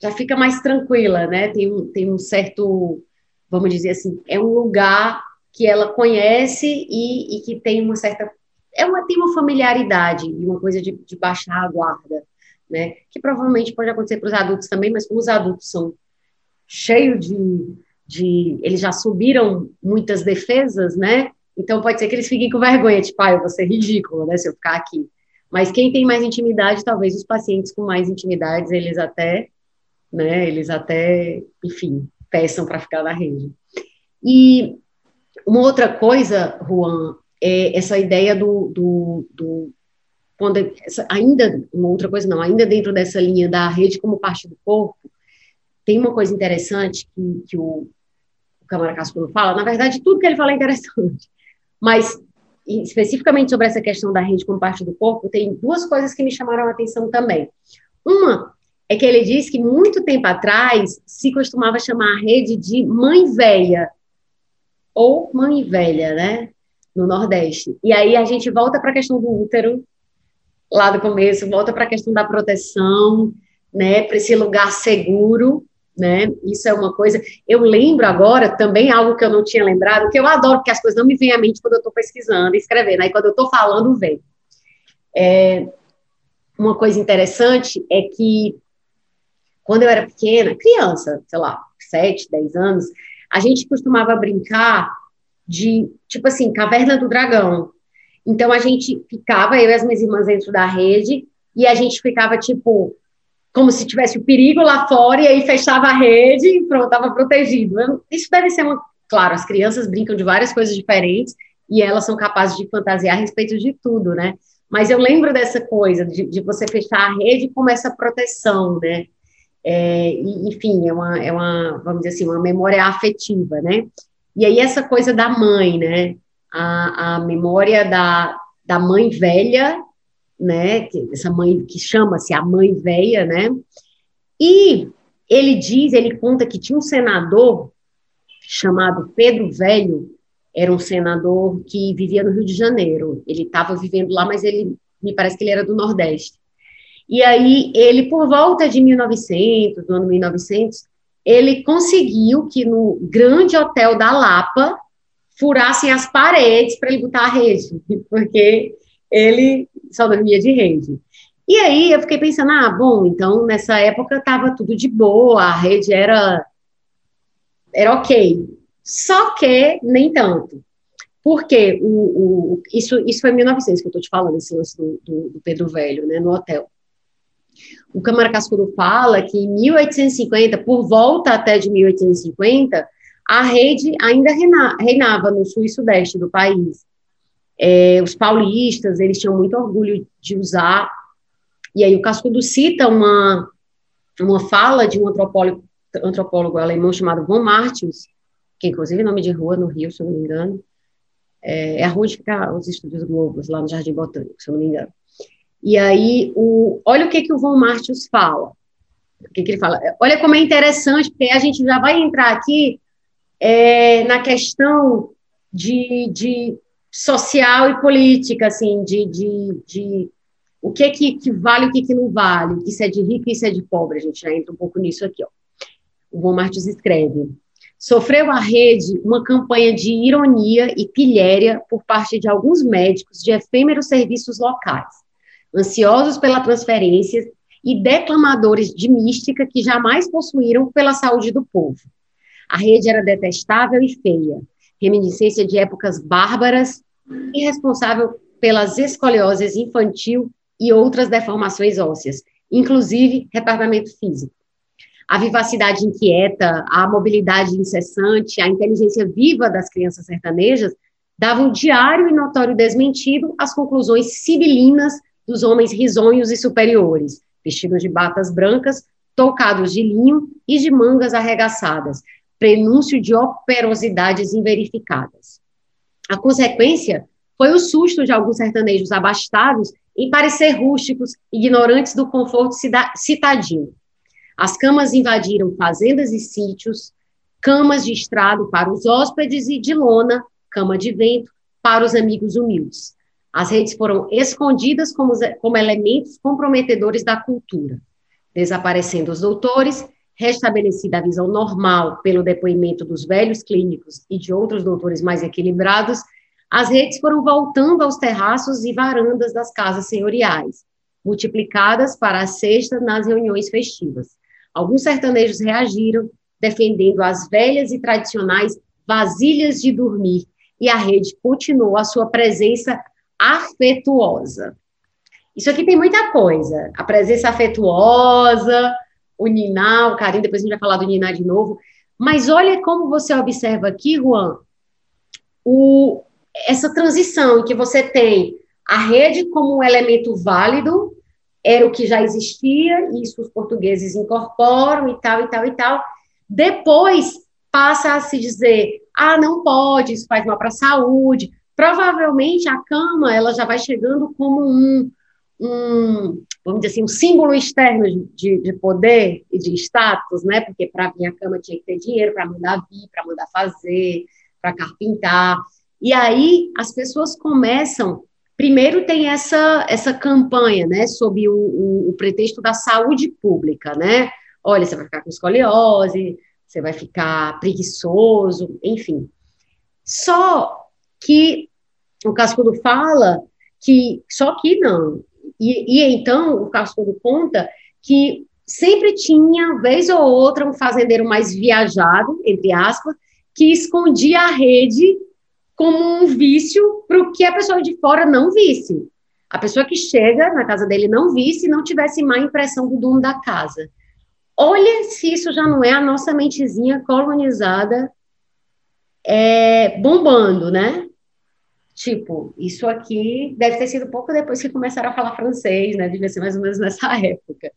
já fica mais tranquila, né? Tem um, tem um certo, vamos dizer assim, é um lugar que ela conhece e, e que tem uma certa. É uma, tem uma familiaridade e uma coisa de, de baixar a guarda né? Que provavelmente pode acontecer para os adultos também, mas como os adultos são cheios de, de. Eles já subiram muitas defesas, né? Então pode ser que eles fiquem com vergonha, tipo, ah, eu vou ser ridículo, né? Se eu ficar aqui. Mas quem tem mais intimidade, talvez os pacientes com mais intimidades, eles até, né? Eles até, enfim, peçam para ficar na rede. E uma outra coisa, Juan, é essa ideia do, do, do quando ainda uma outra coisa não, ainda dentro dessa linha da rede como parte do corpo, tem uma coisa interessante que, que o, o Câmara Cascudo fala, na verdade tudo que ele fala é interessante, mas especificamente sobre essa questão da rede como parte do corpo, tem duas coisas que me chamaram a atenção também. Uma é que ele diz que muito tempo atrás se costumava chamar a rede de mãe velha ou mãe velha, né? No Nordeste. E aí a gente volta para a questão do útero, lá do começo, volta para a questão da proteção, né, para esse lugar seguro, né, isso é uma coisa, eu lembro agora também algo que eu não tinha lembrado, que eu adoro, porque as coisas não me vêm à mente quando eu estou pesquisando, escrevendo, aí quando eu estou falando, vem. É, uma coisa interessante é que, quando eu era pequena, criança, sei lá, 7, 10 anos, a gente costumava brincar de, tipo assim, Caverna do Dragão, então a gente ficava, eu e as minhas irmãs dentro da rede, e a gente ficava tipo, como se tivesse o perigo lá fora, e aí fechava a rede e pronto, estava protegido. Isso deve ser uma. Claro, as crianças brincam de várias coisas diferentes e elas são capazes de fantasiar a respeito de tudo, né? Mas eu lembro dessa coisa, de, de você fechar a rede com essa proteção, né? É, e, enfim, é uma, é uma, vamos dizer assim, uma memória afetiva, né? E aí essa coisa da mãe, né? a, a memória da, da mãe velha, né? Essa mãe que chama-se a mãe velha, né? E ele diz, ele conta que tinha um senador chamado Pedro Velho, era um senador que vivia no Rio de Janeiro. Ele estava vivendo lá, mas ele me parece que ele era do Nordeste. E aí ele, por volta de 1900, do ano 1900, ele conseguiu que no grande hotel da Lapa furassem as paredes para ele botar a rede, porque ele só dormia de rede. E aí eu fiquei pensando, ah, bom, então nessa época estava tudo de boa, a rede era era ok. Só que nem tanto. Porque o, o, isso, isso foi em 1900 que eu estou te falando, esse lance do, do, do, Pedro Velho, né, no hotel. O Câmara Cascudo fala que em 1850, por volta até de 1850, a rede ainda reinava no sul e sudeste do país. É, os paulistas, eles tinham muito orgulho de usar, e aí o Cascudo cita uma, uma fala de um antropólogo, antropólogo alemão chamado von Martius, que inclusive é nome de rua no Rio, se eu não me engano, é, é a rua onde fica os Estúdios Globos, lá no Jardim Botânico, se eu não me engano. E aí, o, olha o que, que o Von Martius fala. O que, que ele fala? Olha como é interessante, porque a gente já vai entrar aqui é, na questão de, de social e política, assim, de, de, de o que, que, que vale e o que, que não vale, isso é de rico e isso é de pobre, a gente já entra um pouco nisso aqui, ó. O Von Martius escreve, Sofreu a rede uma campanha de ironia e pilhéria por parte de alguns médicos de efêmeros serviços locais, ansiosos pela transferência e declamadores de mística que jamais possuíram pela saúde do povo. A rede era detestável e feia, reminiscência de épocas bárbaras e responsável pelas escolioses infantil e outras deformações ósseas, inclusive retardamento físico a vivacidade inquieta, a mobilidade incessante, a inteligência viva das crianças sertanejas davam diário e notório desmentido às conclusões sibilinas dos homens risonhos e superiores, vestidos de batas brancas, tocados de linho e de mangas arregaçadas, prenúncio de operosidades inverificadas. A consequência foi o susto de alguns sertanejos abastados em parecer rústicos, ignorantes do conforto citadino. As camas invadiram fazendas e sítios, camas de estrado para os hóspedes e de lona, cama de vento, para os amigos humildes. As redes foram escondidas como, como elementos comprometedores da cultura, desaparecendo os doutores, restabelecida a visão normal pelo depoimento dos velhos clínicos e de outros doutores mais equilibrados, as redes foram voltando aos terraços e varandas das casas senhoriais, multiplicadas para a sexta nas reuniões festivas. Alguns sertanejos reagiram, defendendo as velhas e tradicionais vasilhas de dormir, e a rede continuou a sua presença afetuosa. Isso aqui tem muita coisa. A presença afetuosa, o niná, o carinho, depois a gente vai falar do niná de novo. Mas olha como você observa aqui, Juan, o, essa transição em que você tem a rede como um elemento válido era o que já existia, isso os portugueses incorporam e tal, e tal, e tal. Depois passa a se dizer, ah, não pode, isso faz mal para a saúde. Provavelmente a cama, ela já vai chegando como um, um vamos dizer assim, um símbolo externo de, de poder e de status, né? Porque para vir a cama tinha que ter dinheiro para mandar vir, para mandar fazer, para carpintar. E aí as pessoas começam Primeiro tem essa, essa campanha, né, sob o, o, o, pretexto da saúde pública, né? Olha, você vai ficar com escoliose, você vai ficar preguiçoso, enfim. Só que o Cascudo fala que, só que não. E, e então o Cascudo conta que sempre tinha, vez ou outra, um fazendeiro mais viajado, entre aspas, que escondia a rede como um vício para o que a pessoa de fora não visse. A pessoa que chega na casa dele não visse e não tivesse má impressão do dono da casa. Olha se isso já não é a nossa mentezinha colonizada é, bombando, né? Tipo, isso aqui deve ter sido pouco depois que começaram a falar francês, né? Devia ser mais ou menos nessa época.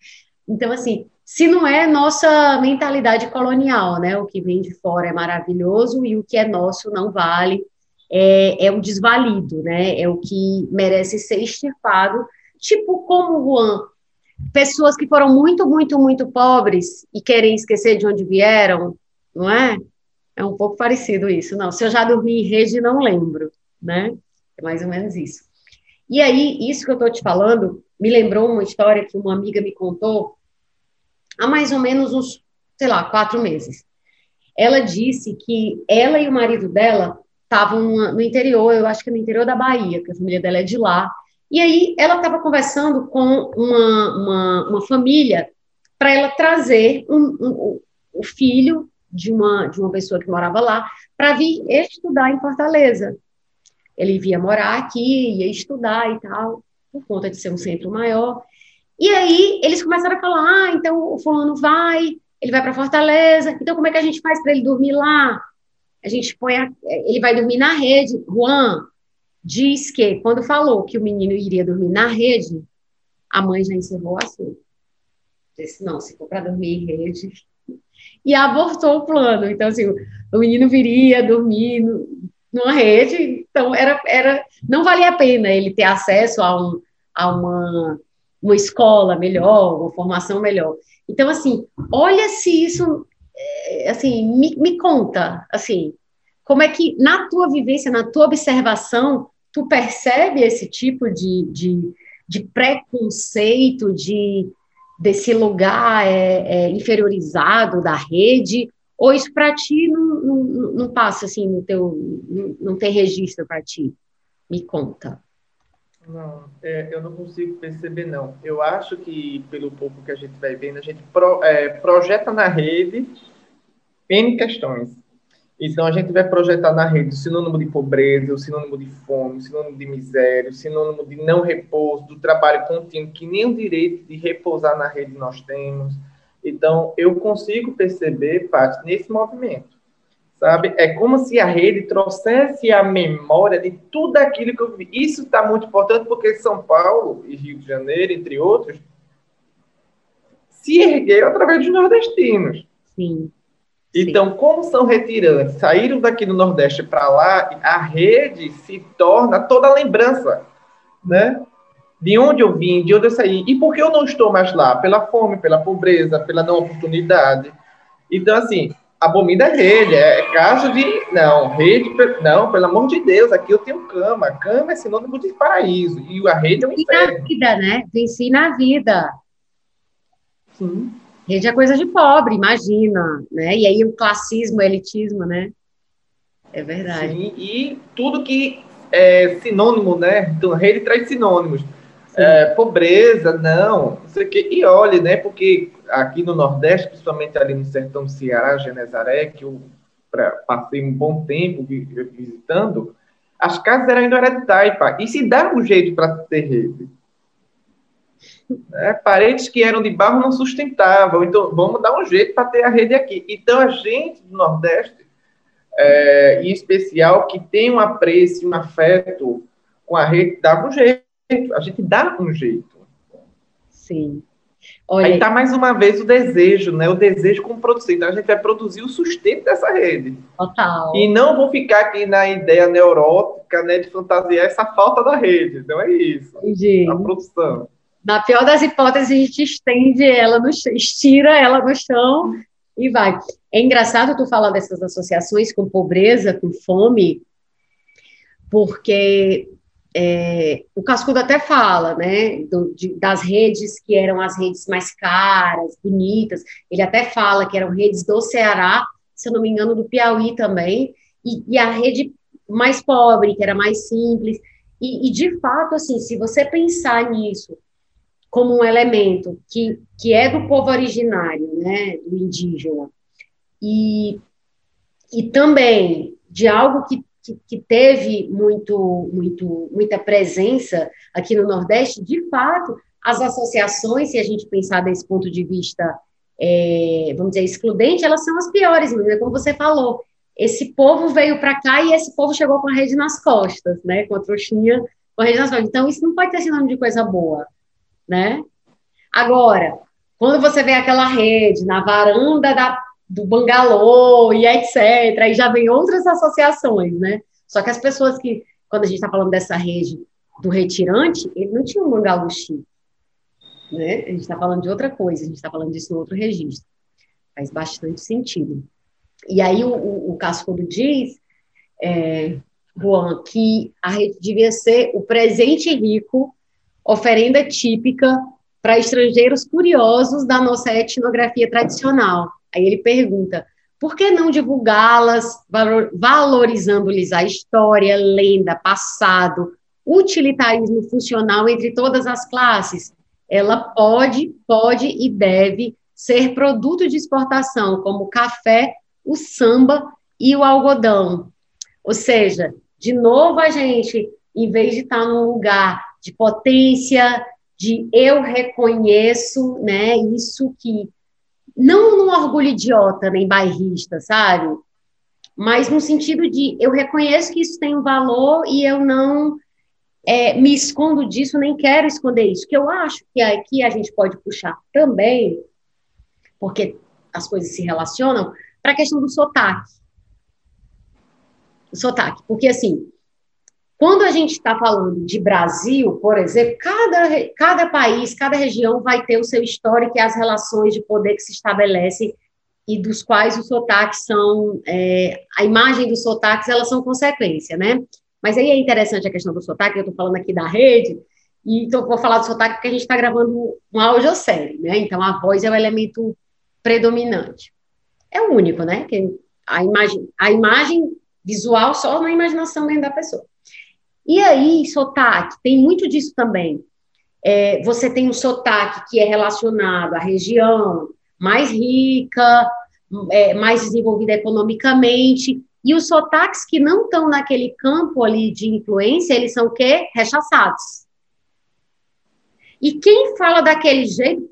Então, assim, se não é nossa mentalidade colonial, né? O que vem de fora é maravilhoso e o que é nosso não vale é, é o desvalido, né? É o que merece ser extirpado, tipo como Juan. Pessoas que foram muito, muito, muito pobres e querem esquecer de onde vieram, não é? É um pouco parecido isso. Não, se eu já dormi em rede, não lembro, né? É mais ou menos isso. E aí, isso que eu estou te falando me lembrou uma história que uma amiga me contou há mais ou menos uns, sei lá, quatro meses. Ela disse que ela e o marido dela estavam no interior, eu acho que no interior da Bahia, que a família dela é de lá. E aí ela estava conversando com uma, uma, uma família para ela trazer um, um, o filho de uma, de uma pessoa que morava lá para vir estudar em Fortaleza. ele via morar aqui, ia estudar e tal, por conta de ser um centro maior. E aí eles começaram a falar: ah, então o fulano vai, ele vai para Fortaleza, então como é que a gente faz para ele dormir lá? A gente põe, a, ele vai dormir na rede. Juan diz que quando falou que o menino iria dormir na rede, a mãe já encerrou o assunto. Disse: não, se for para dormir em rede. E abortou o plano. Então, assim, o menino viria dormir numa rede, então era, era, não valia a pena ele ter acesso a, um, a uma, uma escola melhor, uma formação melhor. Então, assim, olha se isso, é, assim, me, me conta, assim, como é que na tua vivência, na tua observação, tu percebe esse tipo de, de, de preconceito, de desse lugar é, é, inferiorizado da rede, ou isso para ti não, não, não, passa assim no teu, não, não tem registro para ti? Me conta. Não, é, eu não consigo perceber não. Eu acho que pelo pouco que a gente vai vendo, a gente pro, é, projeta na rede N questões. Então, a gente vai projetar na rede o sinônimo de pobreza, o sinônimo de fome, o sinônimo de miséria, o sinônimo de não repouso, do trabalho contínuo, que nem o direito de repousar na rede nós temos. Então, eu consigo perceber, parte nesse movimento, sabe? É como se a rede trouxesse a memória de tudo aquilo que eu vi. Isso está muito importante porque São Paulo e Rio de Janeiro, entre outros, se ergueu através dos nordestinos. Sim. Então, como são retirantes, saíram daqui no Nordeste para lá, a rede se torna toda a lembrança, né? De onde eu vim, de onde eu saí. E por que eu não estou mais lá? Pela fome, pela pobreza, pela não oportunidade. Então, assim, abomina a rede. É, é caso de. Não, rede. Não, pelo amor de Deus, aqui eu tenho cama. Cama é sinônimo de paraíso. E a rede é um inferno. Ensina a vida, né? Ensina a vida. Sim. Rede é coisa de pobre, imagina, né? E aí o classismo, o elitismo, né? É verdade. Sim, e tudo que é sinônimo, né? Então, rede traz sinônimos. É, pobreza, não, não sei o quê. E olhe, né? Porque aqui no Nordeste, principalmente ali no sertão do Ceará, Genezaré, que eu pra, passei um bom tempo visitando, as casas eram ainda hereditárias, e se dá um jeito para ter rede. Né? Paredes que eram de barro não sustentavam, então vamos dar um jeito para ter a rede aqui. Então a gente do Nordeste, é, em especial, que tem um apreço, um afeto com a rede, dava um jeito, a gente dá um jeito. Sim. Olha... Aí está mais uma vez o desejo, né? O desejo como produzir. Então a gente vai produzir o sustento dessa rede. Total. E não vou ficar aqui na ideia neurótica, né, de fantasiar essa falta da rede. Então é isso. Entendi. A produção. Na pior das hipóteses, a gente estende ela, no, estira ela no chão e vai. É engraçado tu falar dessas associações com pobreza, com fome, porque é, o Cascudo até fala, né, do, de, das redes que eram as redes mais caras, bonitas. Ele até fala que eram redes do Ceará, se eu não me engano, do Piauí também, e, e a rede mais pobre, que era mais simples. E, e, de fato, assim, se você pensar nisso como um elemento que, que é do povo originário, né, do indígena, e, e também de algo que, que, que teve muito, muito, muita presença aqui no Nordeste, de fato, as associações, se a gente pensar desse ponto de vista, é, vamos dizer, excludente, elas são as piores, né? como você falou. Esse povo veio para cá e esse povo chegou com a rede nas costas, né? Com a trouxinha com a rede nas costas. Então, isso não pode ter sinônimo de coisa boa né? Agora, quando você vê aquela rede na varanda da, do bangalô e etc., aí já vem outras associações, né? Só que as pessoas que, quando a gente está falando dessa rede do retirante, ele não tinha um bangalô chique, né? A gente está falando de outra coisa, a gente está falando disso no outro registro. Faz bastante sentido. E aí o, o, o Cascudo diz, é, Juan, que a rede devia ser o presente rico oferenda típica para estrangeiros curiosos da nossa etnografia tradicional. Aí ele pergunta: por que não divulgá-las, valorizando-lhes a história, lenda, passado, utilitarismo funcional entre todas as classes? Ela pode, pode e deve ser produto de exportação, como o café, o samba e o algodão. Ou seja, de novo a gente, em vez de estar num lugar de potência, de eu reconheço, né, isso que não num orgulho idiota nem bairrista, sabe? Mas no sentido de eu reconheço que isso tem um valor e eu não é, me escondo disso, nem quero esconder isso. Que eu acho que aqui a gente pode puxar também, porque as coisas se relacionam, para a questão do sotaque. O sotaque. Porque, assim, quando a gente está falando de Brasil, por exemplo, cada, cada país, cada região vai ter o seu histórico e as relações de poder que se estabelecem e dos quais os sotaques são, é, a imagem dos sotaques, elas são consequência, né? Mas aí é interessante a questão do sotaque, eu estou falando aqui da rede, e então vou falar do sotaque porque a gente está gravando uma audiosérie, né? Então a voz é o elemento predominante. É o único, né? Que a imagem, a imagem visual só na imaginação da pessoa. E aí, sotaque, tem muito disso também. É, você tem um sotaque que é relacionado à região mais rica, é, mais desenvolvida economicamente, e os sotaques que não estão naquele campo ali de influência, eles são o quê? Rechaçados. E quem fala daquele jeito,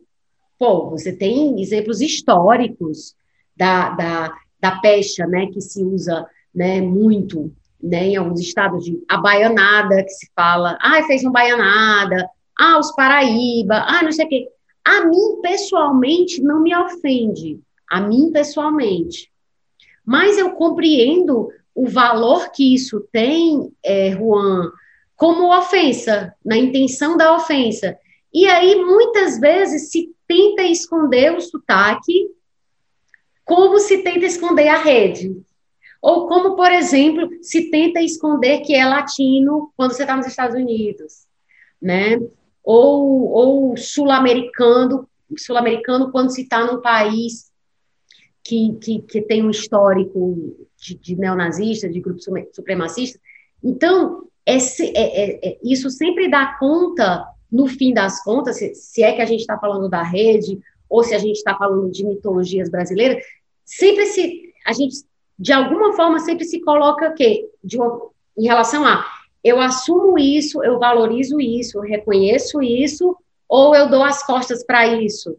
pô, você tem exemplos históricos da, da, da pecha, né, que se usa né, muito né, em alguns estados de a baianada, que se fala, ah, fez uma baianada, ah, os Paraíba, ah, não sei o quê. A mim, pessoalmente, não me ofende. A mim, pessoalmente mas eu compreendo o valor que isso tem, é, Juan, como ofensa, na intenção da ofensa. E aí, muitas vezes, se tenta esconder o sotaque, como se tenta esconder a rede. Ou como, por exemplo, se tenta esconder que é latino quando você está nos Estados Unidos, né? Ou, ou sul-americano, sul-americano quando se está num país que, que, que tem um histórico de, de neonazista, de grupo supremacista. Então, esse, é, é, é, isso sempre dá conta, no fim das contas, se, se é que a gente está falando da rede, ou se a gente está falando de mitologias brasileiras, sempre se, a gente, de alguma forma, sempre se coloca o quê? De uma, em relação a, eu assumo isso, eu valorizo isso, eu reconheço isso, ou eu dou as costas para isso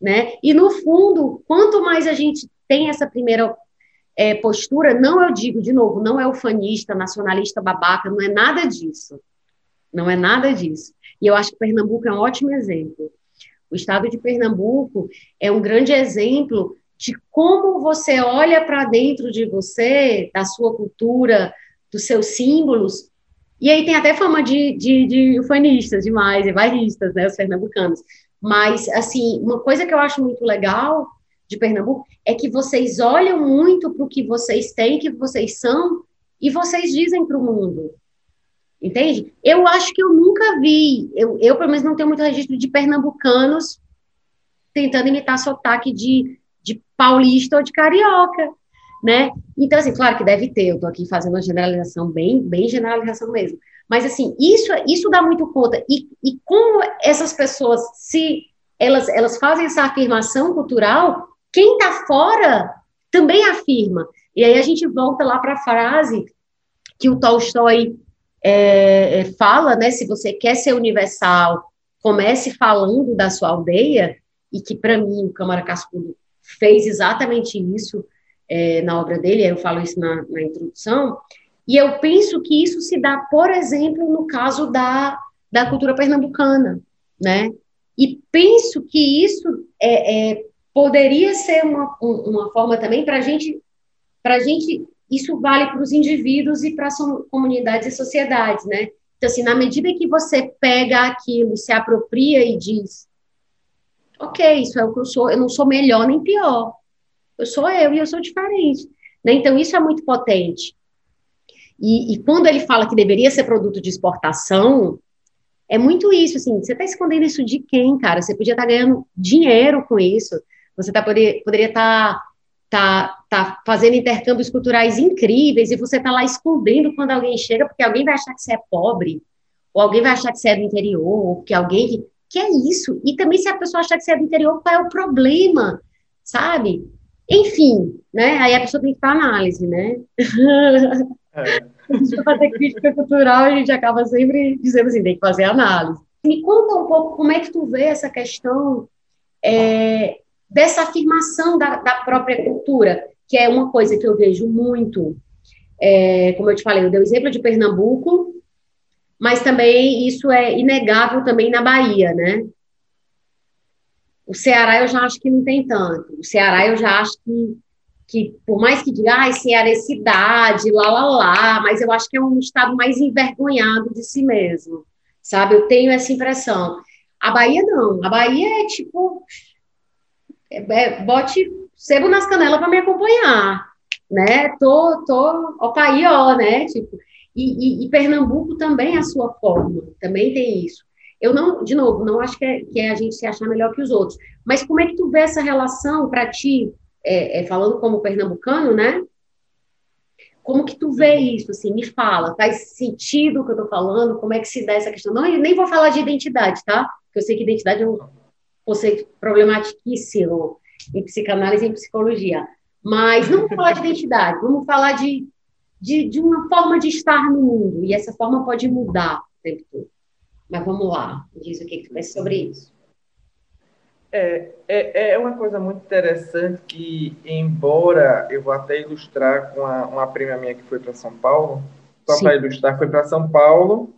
né? E no fundo, quanto mais a gente tem essa primeira é, postura, não eu digo de novo, não é ufanista, nacionalista, babaca, não é nada disso, não é nada disso. E eu acho que Pernambuco é um ótimo exemplo. O estado de Pernambuco é um grande exemplo de como você olha para dentro de você, da sua cultura, dos seus símbolos, e aí tem até fama de, de, de ufanistas demais, de bairristas, né, os pernambucanos. Mas, assim, uma coisa que eu acho muito legal de Pernambuco é que vocês olham muito para o que vocês têm, que vocês são, e vocês dizem para o mundo. Entende? Eu acho que eu nunca vi, eu, eu pelo menos não tenho muito registro de pernambucanos tentando imitar sotaque de, de paulista ou de carioca, né? Então, assim, claro que deve ter, eu estou aqui fazendo uma generalização bem, bem generalização mesmo. Mas, assim, isso, isso dá muito conta. E, e como essas pessoas, se elas, elas fazem essa afirmação cultural, quem está fora também afirma. E aí a gente volta lá para a frase que o Tolstói é, é, fala, né? Se você quer ser universal, comece falando da sua aldeia, e que, para mim, o Câmara Cascudo fez exatamente isso é, na obra dele, eu falo isso na, na introdução, e eu penso que isso se dá, por exemplo, no caso da, da cultura pernambucana, né? E penso que isso é, é poderia ser uma, uma forma também para gente, a gente, isso vale para os indivíduos e para as comunidades e sociedades, né? Então, assim, na medida que você pega aquilo, se apropria e diz, ok, isso é o que eu sou, eu não sou melhor nem pior, eu sou eu e eu sou diferente. Né? Então, isso é muito potente. E, e, quando ele fala que deveria ser produto de exportação, é muito isso, assim, você está escondendo isso de quem, cara? Você podia estar tá ganhando dinheiro com isso, você tá, poder, poderia estar tá, tá, tá fazendo intercâmbios culturais incríveis e você está lá escondendo quando alguém chega, porque alguém vai achar que você é pobre, ou alguém vai achar que você é do interior, ou que alguém que, é isso. E também se a pessoa achar que você é do interior, qual é o problema, sabe? Enfim, né? Aí a pessoa tem que estar análise, né? É. gente fazer crítica cultural, a gente acaba sempre dizendo assim, tem que fazer análise. Me conta um pouco como é que tu vê essa questão é, dessa afirmação da, da, própria cultura, que é uma coisa que eu vejo muito, é, como eu te falei, eu dei o exemplo de Pernambuco, mas também isso é inegável também na Bahia, né? O Ceará eu já acho que não tem tanto. O Ceará eu já acho que, que por mais que diga, ah, Ceará é cidade, lá, lá, lá, mas eu acho que é um estado mais envergonhado de si mesmo, sabe? Eu tenho essa impressão. A Bahia não. A Bahia é tipo, é, é, bote sebo nas canelas para me acompanhar, né? Tô, tô, ó, aí, ó, né? Tipo, e, e, e Pernambuco também é a sua forma, também tem isso. Eu não, de novo, não acho que é, que é a gente se achar melhor que os outros. Mas como é que tu vê essa relação para ti, é, é, falando como pernambucano, né? Como que tu vê isso? Assim, me fala, faz sentido o que eu estou falando? Como é que se dá essa questão? Não, nem vou falar de identidade, tá? Porque eu sei que identidade é um conceito problematiquíssimo em psicanálise e em psicologia. Mas não vamos falar de identidade, vamos falar de, de, de uma forma de estar no mundo. E essa forma pode mudar o tempo todo. Mas vamos lá, diz o que, tu pensa sobre isso. É, é, é, uma coisa muito interessante que, embora eu vou até ilustrar com a, uma prima minha que foi para São Paulo, só para ilustrar, foi para São Paulo.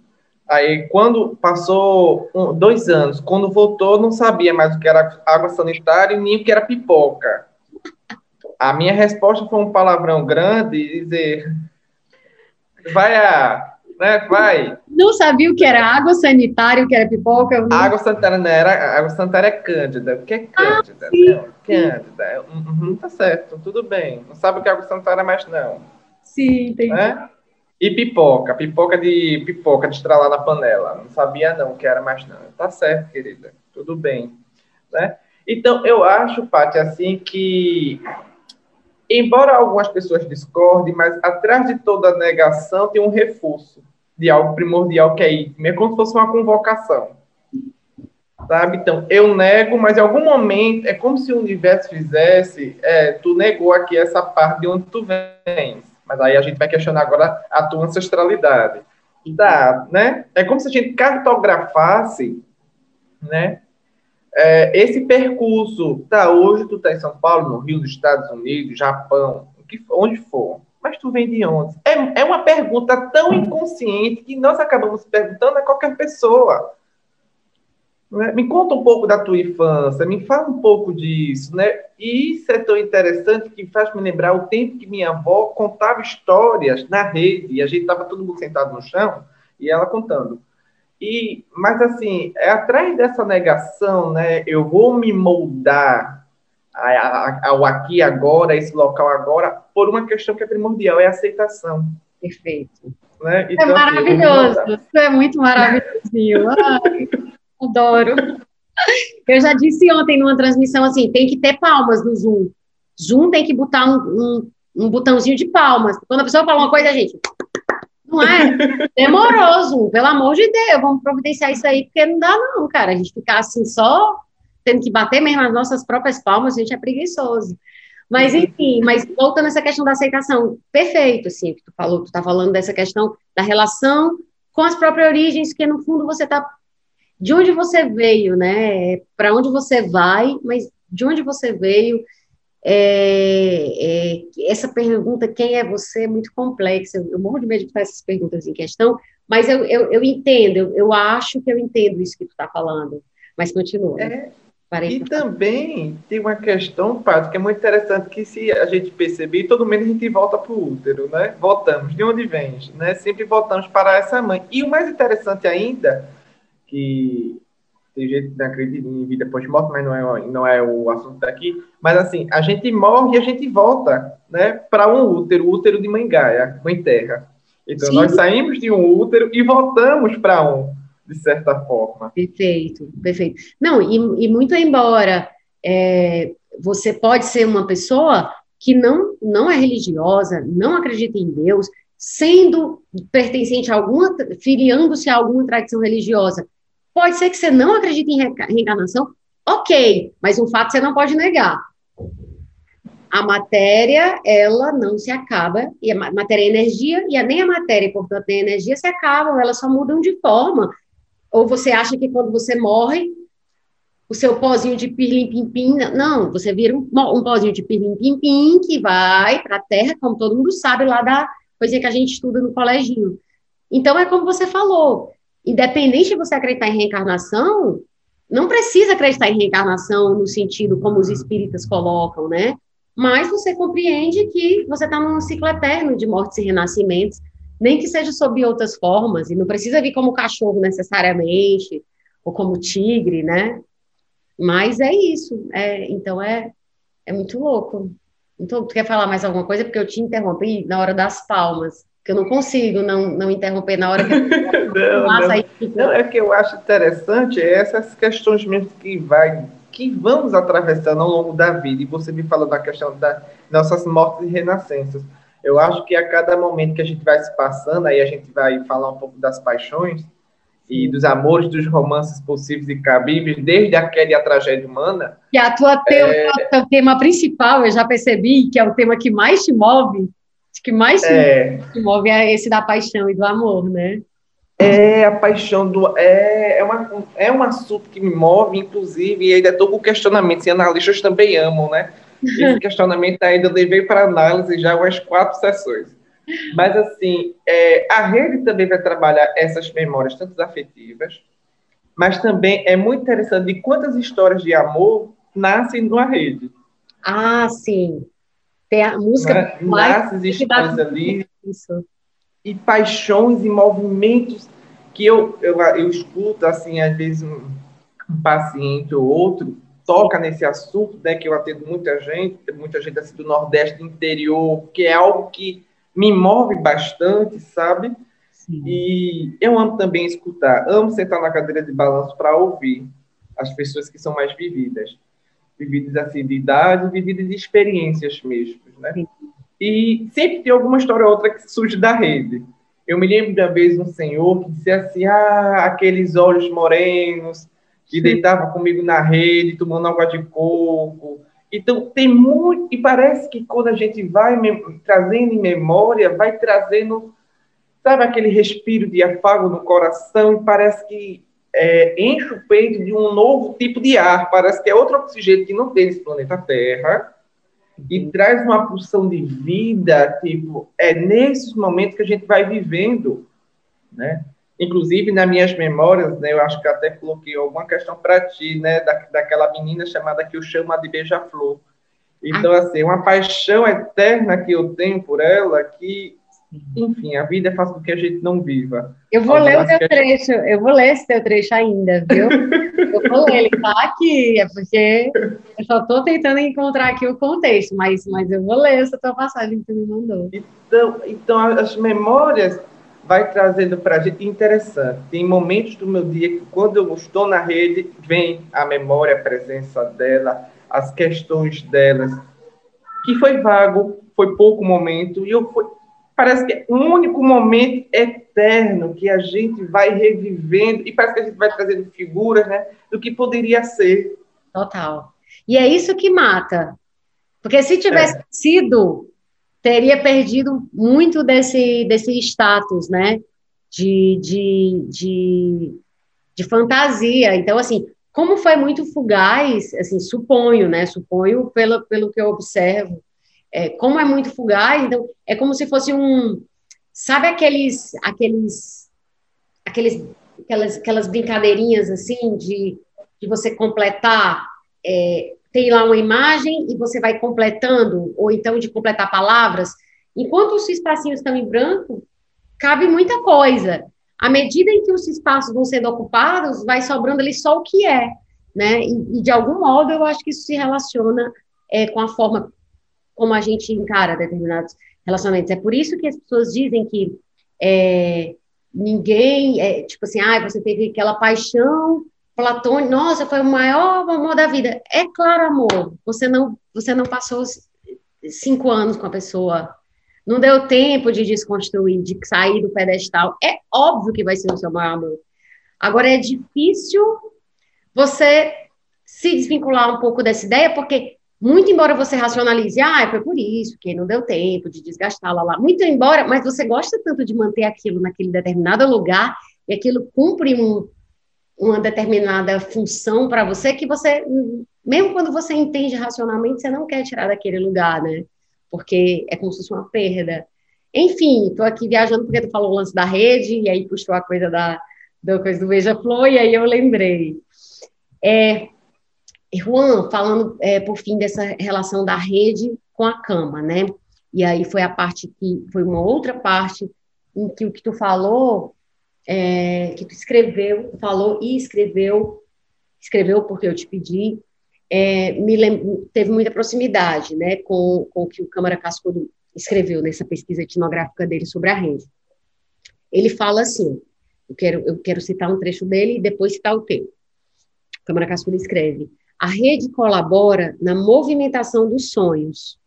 Aí, quando passou um, dois anos, quando voltou, não sabia mais o que era água sanitária e nem o que era pipoca. A minha resposta foi um palavrão grande, dizer: vai a né? Vai. Não sabia o que era água sanitária, o que era pipoca? Não... Água sanitária não era. Água sanitária é cândida. O que é cândida? Ah, não, cândida. Uhum, tá certo, tudo bem. Não sabe o que é água sanitária mais, não. Sim, entendi. Né? E pipoca, pipoca de pipoca de estralar na panela. Não sabia não o que era mais não. Tá certo, querida. Tudo bem, né? Então eu acho, Paty, assim que embora algumas pessoas discordem, mas atrás de toda negação tem um reforço de algo primordial que é íntimo. É como se fosse uma convocação. Sabe? Então, eu nego, mas em algum momento é como se o universo fizesse, é, tu negou aqui essa parte de onde tu vens. Mas aí a gente vai questionar agora a tua ancestralidade. Tá, né? É como se a gente cartografasse, né? É, esse percurso, tá, hoje tu tá em São Paulo, no Rio dos Estados Unidos, Japão, onde for mas tu vem de onde? É, é uma pergunta tão inconsciente que nós acabamos perguntando a qualquer pessoa. Né? Me conta um pouco da tua infância, me fala um pouco disso, né? E isso é tão interessante que faz me lembrar o tempo que minha avó contava histórias na rede, e a gente estava todo mundo sentado no chão, e ela contando. E, mas assim, é atrás dessa negação, né? Eu vou me moldar ao aqui agora, esse local agora, por uma questão que é primordial, é a aceitação. Perfeito. Né? É então, é maravilhoso, assim, isso é muito maravilhoso. Ai, adoro. Eu já disse ontem numa transmissão assim, tem que ter palmas no Zoom. Zoom tem que botar um, um, um botãozinho de palmas. Quando a pessoa fala uma coisa, a gente... Não é? Demoroso, pelo amor de Deus, vamos providenciar isso aí, porque não dá não, cara. A gente ficar assim só tendo que bater mesmo as nossas próprias palmas, a gente é preguiçoso. Mas, uhum. enfim, mas voltando a essa questão da aceitação, perfeito, assim, que tu falou, tu tá falando dessa questão da relação com as próprias origens, que no fundo você tá de onde você veio, né? Para onde você vai, mas de onde você veio. É, é, essa pergunta, quem é você, é muito complexa. Eu, eu morro de medo de fazer essas perguntas em questão, mas eu, eu, eu entendo, eu, eu, acho que eu entendo isso que tu está falando. Mas continua. É, e também tem uma questão, Pato, que é muito interessante, que se a gente perceber, todo mês a gente volta para o útero, né? Voltamos, de onde vem, né? Sempre voltamos para essa mãe. E o mais interessante ainda, que tem gente que acredita em vida pós-morte, mas não é, não é o assunto daqui, mas assim, a gente morre e a gente volta, né? Para um útero, o útero de mãe Gaia, mãe terra. Então, Sim. nós saímos de um útero e voltamos para um de certa forma. Perfeito, perfeito. Não, e, e muito embora é, você pode ser uma pessoa que não, não é religiosa, não acredita em Deus, sendo pertencente a alguma, filiando-se a alguma tradição religiosa, pode ser que você não acredite em reencarnação, ok, mas um fato você não pode negar. a matéria, ela não se acaba, e a matéria é energia, e nem a matéria, portanto, nem a energia se acabam, elas só mudam de forma. Ou você acha que quando você morre, o seu pozinho de pirlim-pim-pim, não, você vira um, um pozinho de pirlim-pim-pim que vai para a Terra, como todo mundo sabe, lá da coisa que a gente estuda no coleginho. Então, é como você falou, independente de você acreditar em reencarnação, não precisa acreditar em reencarnação no sentido como os espíritas colocam, né? Mas você compreende que você está num ciclo eterno de mortes e renascimentos, nem que seja sob outras formas, e não precisa vir como cachorro necessariamente, ou como tigre, né? Mas é isso. É, então é, é muito louco. Então, tu quer falar mais alguma coisa? Porque eu te interrompi na hora das palmas. Que eu não consigo não, não interromper na hora que eu não, não. Aí, não, é que eu acho interessante é essas questões mesmo que vai que vamos atravessando ao longo da vida. E você me falou da questão das nossas mortes e renascenças. Eu acho que a cada momento que a gente vai se passando, aí a gente vai falar um pouco das paixões, e dos amores, dos romances possíveis e cabíveis, desde aquela e a tragédia humana. Que a tua tema, é... tema principal, eu já percebi, que é o tema que mais te move, que mais é... te move é esse da paixão e do amor, né? É a paixão do. É, é, uma, é um assunto que me move, inclusive, e ainda estou com questionamento, se analistas também amam, né? Esse questionamento ainda levei para análise já umas quatro sessões. Mas, assim, é, a rede também vai trabalhar essas memórias, tanto afetivas, mas também é muito interessante de quantas histórias de amor nascem numa rede. Ah, sim. Tem a música. Né? Nascem histórias ali. Isso. E paixões e movimentos que eu, eu, eu escuto, assim, às vezes um, um paciente ou outro toca nesse assunto, né, que eu atendo muita gente, muita gente assim do Nordeste, do interior, que é algo que me move bastante, sabe? Sim. E eu amo também escutar, amo sentar na cadeira de balanço para ouvir as pessoas que são mais vividas, vividas assim de idade, vividas de experiências mesmo, né? Sim. E sempre tem alguma história ou outra que surge da rede. Eu me lembro de uma vez um senhor que disse assim: ah, aqueles olhos morenos que deitava comigo na rede, tomando água de coco, então, tem muito. E parece que quando a gente vai trazendo em memória, vai trazendo, sabe, aquele respiro de afago no coração, e parece que é, enche o peito de um novo tipo de ar. Parece que é outro oxigênio que não tem nesse planeta Terra. E uhum. traz uma pulsão de vida, tipo, é nesses momentos que a gente vai vivendo, né? Inclusive, nas minhas memórias, né, eu acho que até coloquei alguma questão para ti, né, da, daquela menina chamada que eu chamo de Beija-Flor. Então, ah. assim, uma paixão eterna que eu tenho por ela, que, enfim, a vida faz com que a gente não viva. Eu vou ler o teu trecho, eu vou ler esse teu trecho ainda, viu? eu vou ler, ele tá aqui, é porque eu só estou tentando encontrar aqui o contexto, mas, mas eu vou ler essa tua passagem que tu me mandou. Então, então as memórias vai trazendo para a gente interessante. Tem momentos do meu dia que, quando eu estou na rede, vem a memória, a presença dela, as questões delas, que foi vago, foi pouco momento, e eu fui, parece que é um único momento eterno que a gente vai revivendo, e parece que a gente vai trazendo figuras né, do que poderia ser. Total. E é isso que mata. Porque se tivesse é. sido teria perdido muito desse, desse status, né? De, de, de, de fantasia. Então, assim, como foi muito fugaz, assim, suponho, né? Suponho pelo, pelo que eu observo. É, como é muito fugaz, então é como se fosse um, sabe aqueles, aqueles, aqueles, aquelas, aquelas brincadeirinhas assim de, de você completar é, tem lá uma imagem e você vai completando, ou então de completar palavras. Enquanto os espacinhos estão em branco, cabe muita coisa. À medida em que os espaços vão sendo ocupados, vai sobrando ali só o que é, né? E, e de algum modo eu acho que isso se relaciona é, com a forma como a gente encara determinados relacionamentos. É por isso que as pessoas dizem que é, ninguém, é, tipo assim, ah, você teve aquela paixão platônico, nossa, foi o maior amor da vida. É claro, amor, você não, você não passou cinco anos com a pessoa, não deu tempo de desconstruir, de sair do pedestal. É óbvio que vai ser o seu maior amor. Agora, é difícil você se desvincular um pouco dessa ideia, porque Muito embora você racionalize, ah, foi por isso, que não deu tempo de desgastar lá, lá. Muito embora, mas você gosta tanto de manter aquilo naquele determinado lugar e aquilo cumpre um, uma determinada função para você que você, mesmo quando você entende racionalmente, você não quer tirar daquele lugar, né? Porque é como se fosse uma perda. Enfim, estou aqui viajando porque tu falou o lance da rede e aí puxou a coisa da, da coisa do Beija-Flor e aí eu lembrei. É, Juan, falando é, por fim dessa relação da rede com a cama, né? E aí foi a parte que foi uma outra parte em que o que tu falou, é, que tu escreveu, falou e escreveu, escreveu porque eu te pedi, é, me teve muita proximidade, né, com, com o que o Câmara Cascudo escreveu nessa pesquisa etnográfica dele sobre a rede. Ele fala assim, eu quero, eu quero citar um trecho dele e depois citar o teu. Câmara Cascudo escreve: a rede colabora na movimentação dos sonhos.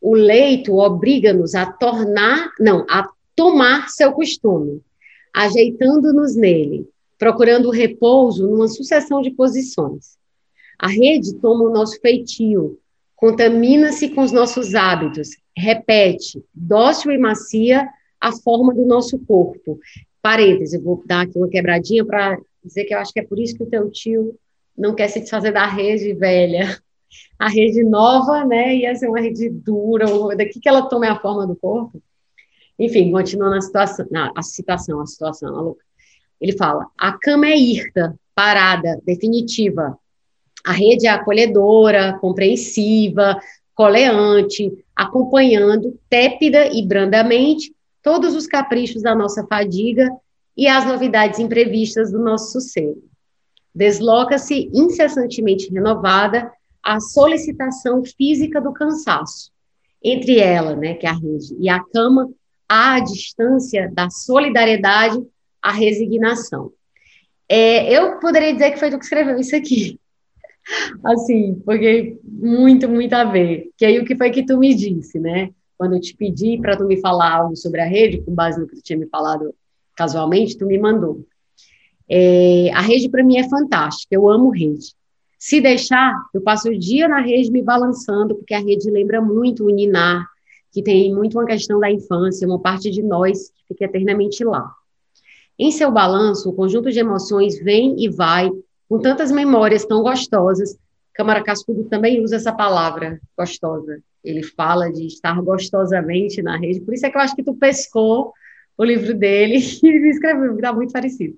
O leito obriga-nos a tornar, não, a tomar seu costume, ajeitando-nos nele, procurando repouso numa sucessão de posições. A rede toma o nosso feitio, contamina-se com os nossos hábitos, repete, dócil e macia, a forma do nosso corpo. Parênteses, eu vou dar aqui uma quebradinha para dizer que eu acho que é por isso que o teu tio não quer se desfazer da rede velha. A rede nova, né, ia ser uma rede dura, daqui que ela tome a forma do corpo. Enfim, continuando a situação, a citação, a situação, a Ele fala: a cama é irta, parada, definitiva. A rede é acolhedora, compreensiva, coleante, acompanhando, tépida e brandamente, todos os caprichos da nossa fadiga e as novidades imprevistas do nosso sossego desloca-se incessantemente renovada a solicitação física do cansaço. Entre ela, né, que é a rede, e a cama, há a distância da solidariedade, a resignação. É, eu poderia dizer que foi tu que escreveu isso aqui. Assim, porque muito, muito a ver. Que aí o que foi que tu me disse, né? Quando eu te pedi para tu me falar algo sobre a rede, com base no que tu tinha me falado casualmente, tu me mandou. É, a rede para mim é fantástica, eu amo rede. Se deixar, eu passo o dia na rede me balançando, porque a rede lembra muito o Ninar, que tem muito uma questão da infância, uma parte de nós que fica eternamente lá. Em seu balanço, o conjunto de emoções vem e vai, com tantas memórias tão gostosas. Câmara Cascudo também usa essa palavra, gostosa. Ele fala de estar gostosamente na rede, por isso é que eu acho que tu pescou o livro dele e escreveu, dá muito parecido.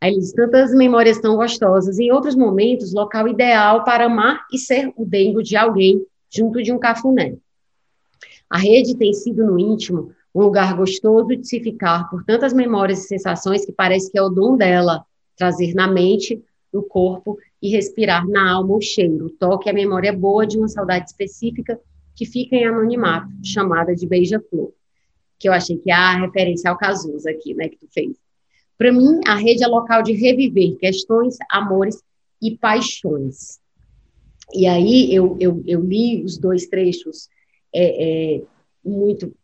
Aí ele diz, tantas memórias tão gostosas. Em outros momentos, local ideal para amar e ser o dengo de alguém junto de um cafuné. A rede tem sido, no íntimo, um lugar gostoso de se ficar por tantas memórias e sensações que parece que é o dom dela trazer na mente, no corpo e respirar na alma o cheiro, o toque, a memória boa de uma saudade específica que fica em anonimato, chamada de beija-flor. Que eu achei que é a referência ao Cazuza aqui, né, que tu fez. Para mim, a rede é local de reviver questões, amores e paixões. E aí eu, eu, eu li os dois trechos é, é, muito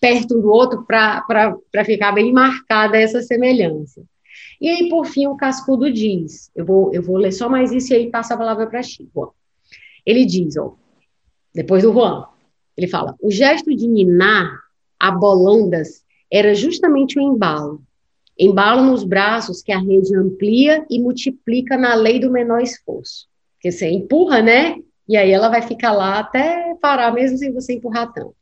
perto um do outro para ficar bem marcada essa semelhança. E aí, por fim, o Cascudo diz, eu vou, eu vou ler só mais isso e aí passa a palavra para Chico. Ele diz, ó, depois do Juan, ele fala, o gesto de ninar a bolandas era justamente o embalo, Embalo nos braços que a rede amplia e multiplica na lei do menor esforço. Porque você empurra, né? E aí ela vai ficar lá até parar, mesmo sem você empurrar tanto.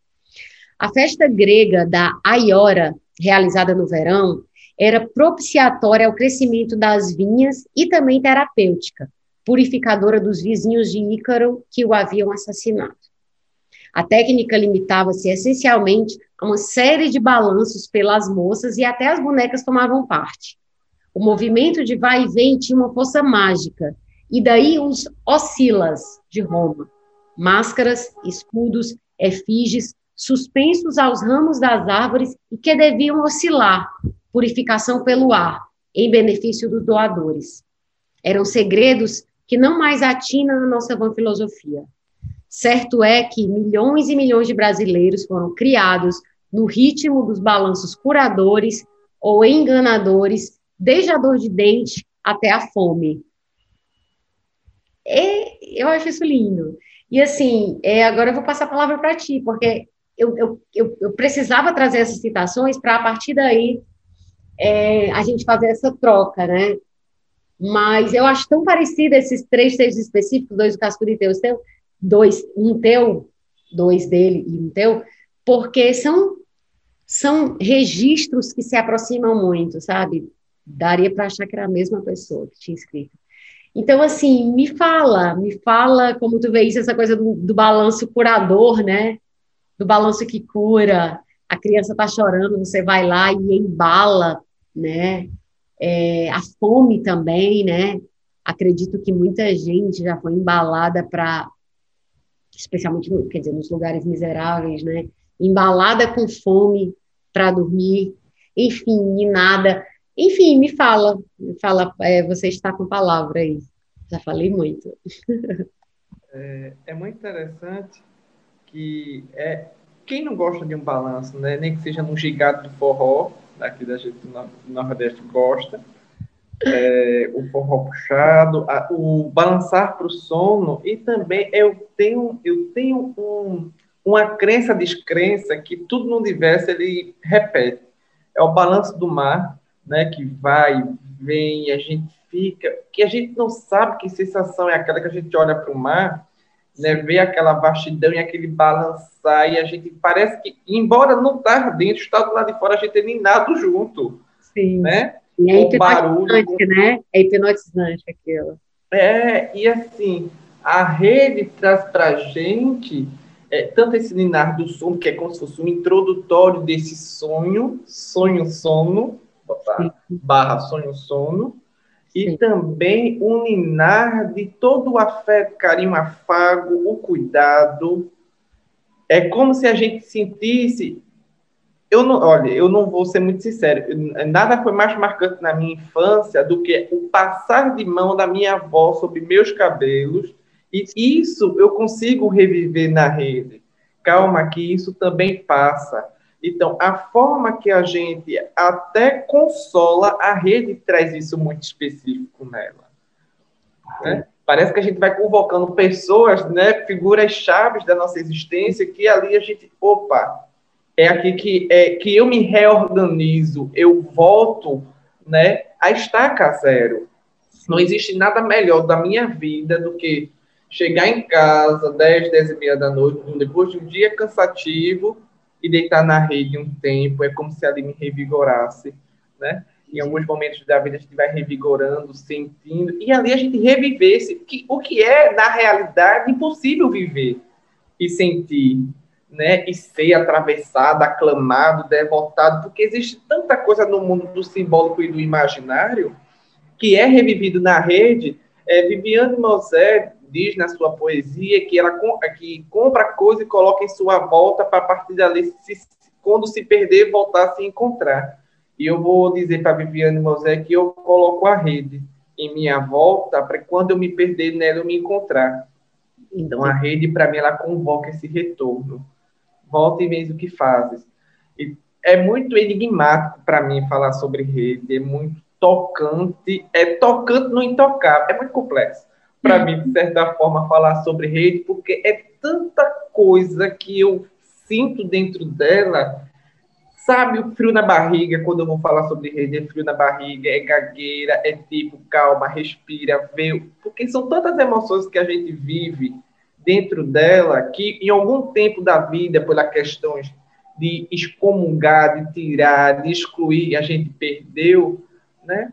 A festa grega da Aiora, realizada no verão, era propiciatória ao crescimento das vinhas e também terapêutica, purificadora dos vizinhos de Ícaro que o haviam assassinado. A técnica limitava-se essencialmente a uma série de balanços pelas moças e até as bonecas tomavam parte. O movimento de vai e vem tinha uma força mágica, e daí os oscilas de Roma. Máscaras, escudos, efígies, suspensos aos ramos das árvores e que deviam oscilar, purificação pelo ar, em benefício dos doadores. Eram segredos que não mais atinam na nossa vã filosofia. Certo é que milhões e milhões de brasileiros foram criados no ritmo dos balanços curadores ou enganadores, desde a dor de dente até a fome. E eu acho isso lindo. E assim, é, agora eu vou passar a palavra para ti, porque eu, eu, eu, eu, precisava trazer essas citações para, a partir daí, é, a gente fazer essa troca, né? Mas eu acho tão parecido esses três textos específicos, dois do Cascudo e teu, dois, um teu, dois dele e um teu, porque são, são registros que se aproximam muito, sabe? Daria para achar que era a mesma pessoa que tinha escrito. Então, assim, me fala, me fala como tu vê isso, essa coisa do, do balanço curador, né? Do balanço que cura. A criança está chorando, você vai lá e embala, né? É, a fome também, né? Acredito que muita gente já foi embalada para, especialmente, quer dizer, nos lugares miseráveis, né? Embalada com fome para dormir, enfim, e nada. Enfim, me fala, me fala, é, você está com palavra aí. Já falei muito. É, é, muito interessante que é quem não gosta de um balanço, né? Nem que seja no gigado do forró, daqui da gente do Nordeste gosta. É, o forró puxado, a, o balançar para o sono e também eu tenho eu tenho um, uma crença descrença que tudo no universo ele repete é o balanço do mar né, que vai, vem, a gente fica, que a gente não sabe que sensação é aquela que a gente olha para o mar, né, vê aquela vastidão e aquele balançar, e a gente parece que, embora não estar tá dentro, está do lado de fora, a gente nem nada junto. Sim. Né? E é hipnotizante, barulho, né? É hipnotizante aquilo. É, e assim, a rede traz para gente é, tanto esse linar do sono, que é como se fosse um introdutório desse sonho, sonho-sono, barra sonho-sono, e também um ninar de todo o afeto, carinho, afago, o cuidado. É como se a gente sentisse. Eu não, olha, eu não vou ser muito sincero, nada foi mais marcante na minha infância do que o passar de mão da minha avó sobre meus cabelos, e isso eu consigo reviver na rede. Calma, que isso também passa. Então, a forma que a gente até consola, a rede traz isso muito específico nela. Né? Parece que a gente vai convocando pessoas, né, figuras chaves da nossa existência, que ali a gente, opa, é aqui que, é, que eu me reorganizo, eu volto né, a estaca zero. Não existe nada melhor da minha vida do que chegar em casa 10, 10 e meia da noite, depois de um dia cansativo, e deitar na rede um tempo, é como se ali me revigorasse, né? Em alguns momentos da vida a gente vai revigorando, sentindo, e ali a gente revivesse o que é, na realidade, impossível viver e sentir, né? E ser atravessado, aclamado, devotado, porque existe tanta coisa no mundo do simbólico e do imaginário que é revivido na rede. É, Viviane Mosé diz na sua poesia que ela que compra coisa e coloca em sua volta para partir dali, se, quando se perder, voltar a se encontrar. E eu vou dizer para Viviane Mosé que eu coloco a rede em minha volta para quando eu me perder nela eu me encontrar. Então a rede para mim ela convoca esse retorno. Volta e vês o que fazes. E é muito enigmático para mim falar sobre rede, é muito tocante, é tocante no intocável, é muito complexo para mim, de certa forma, falar sobre rede, porque é tanta coisa que eu sinto dentro dela. Sabe o frio na barriga, quando eu vou falar sobre rede, é frio na barriga, é gagueira, é tipo, calma, respira, vê. Porque são tantas emoções que a gente vive dentro dela que em algum tempo da vida, pelas questões de excomungar, de tirar, de excluir, a gente perdeu, né?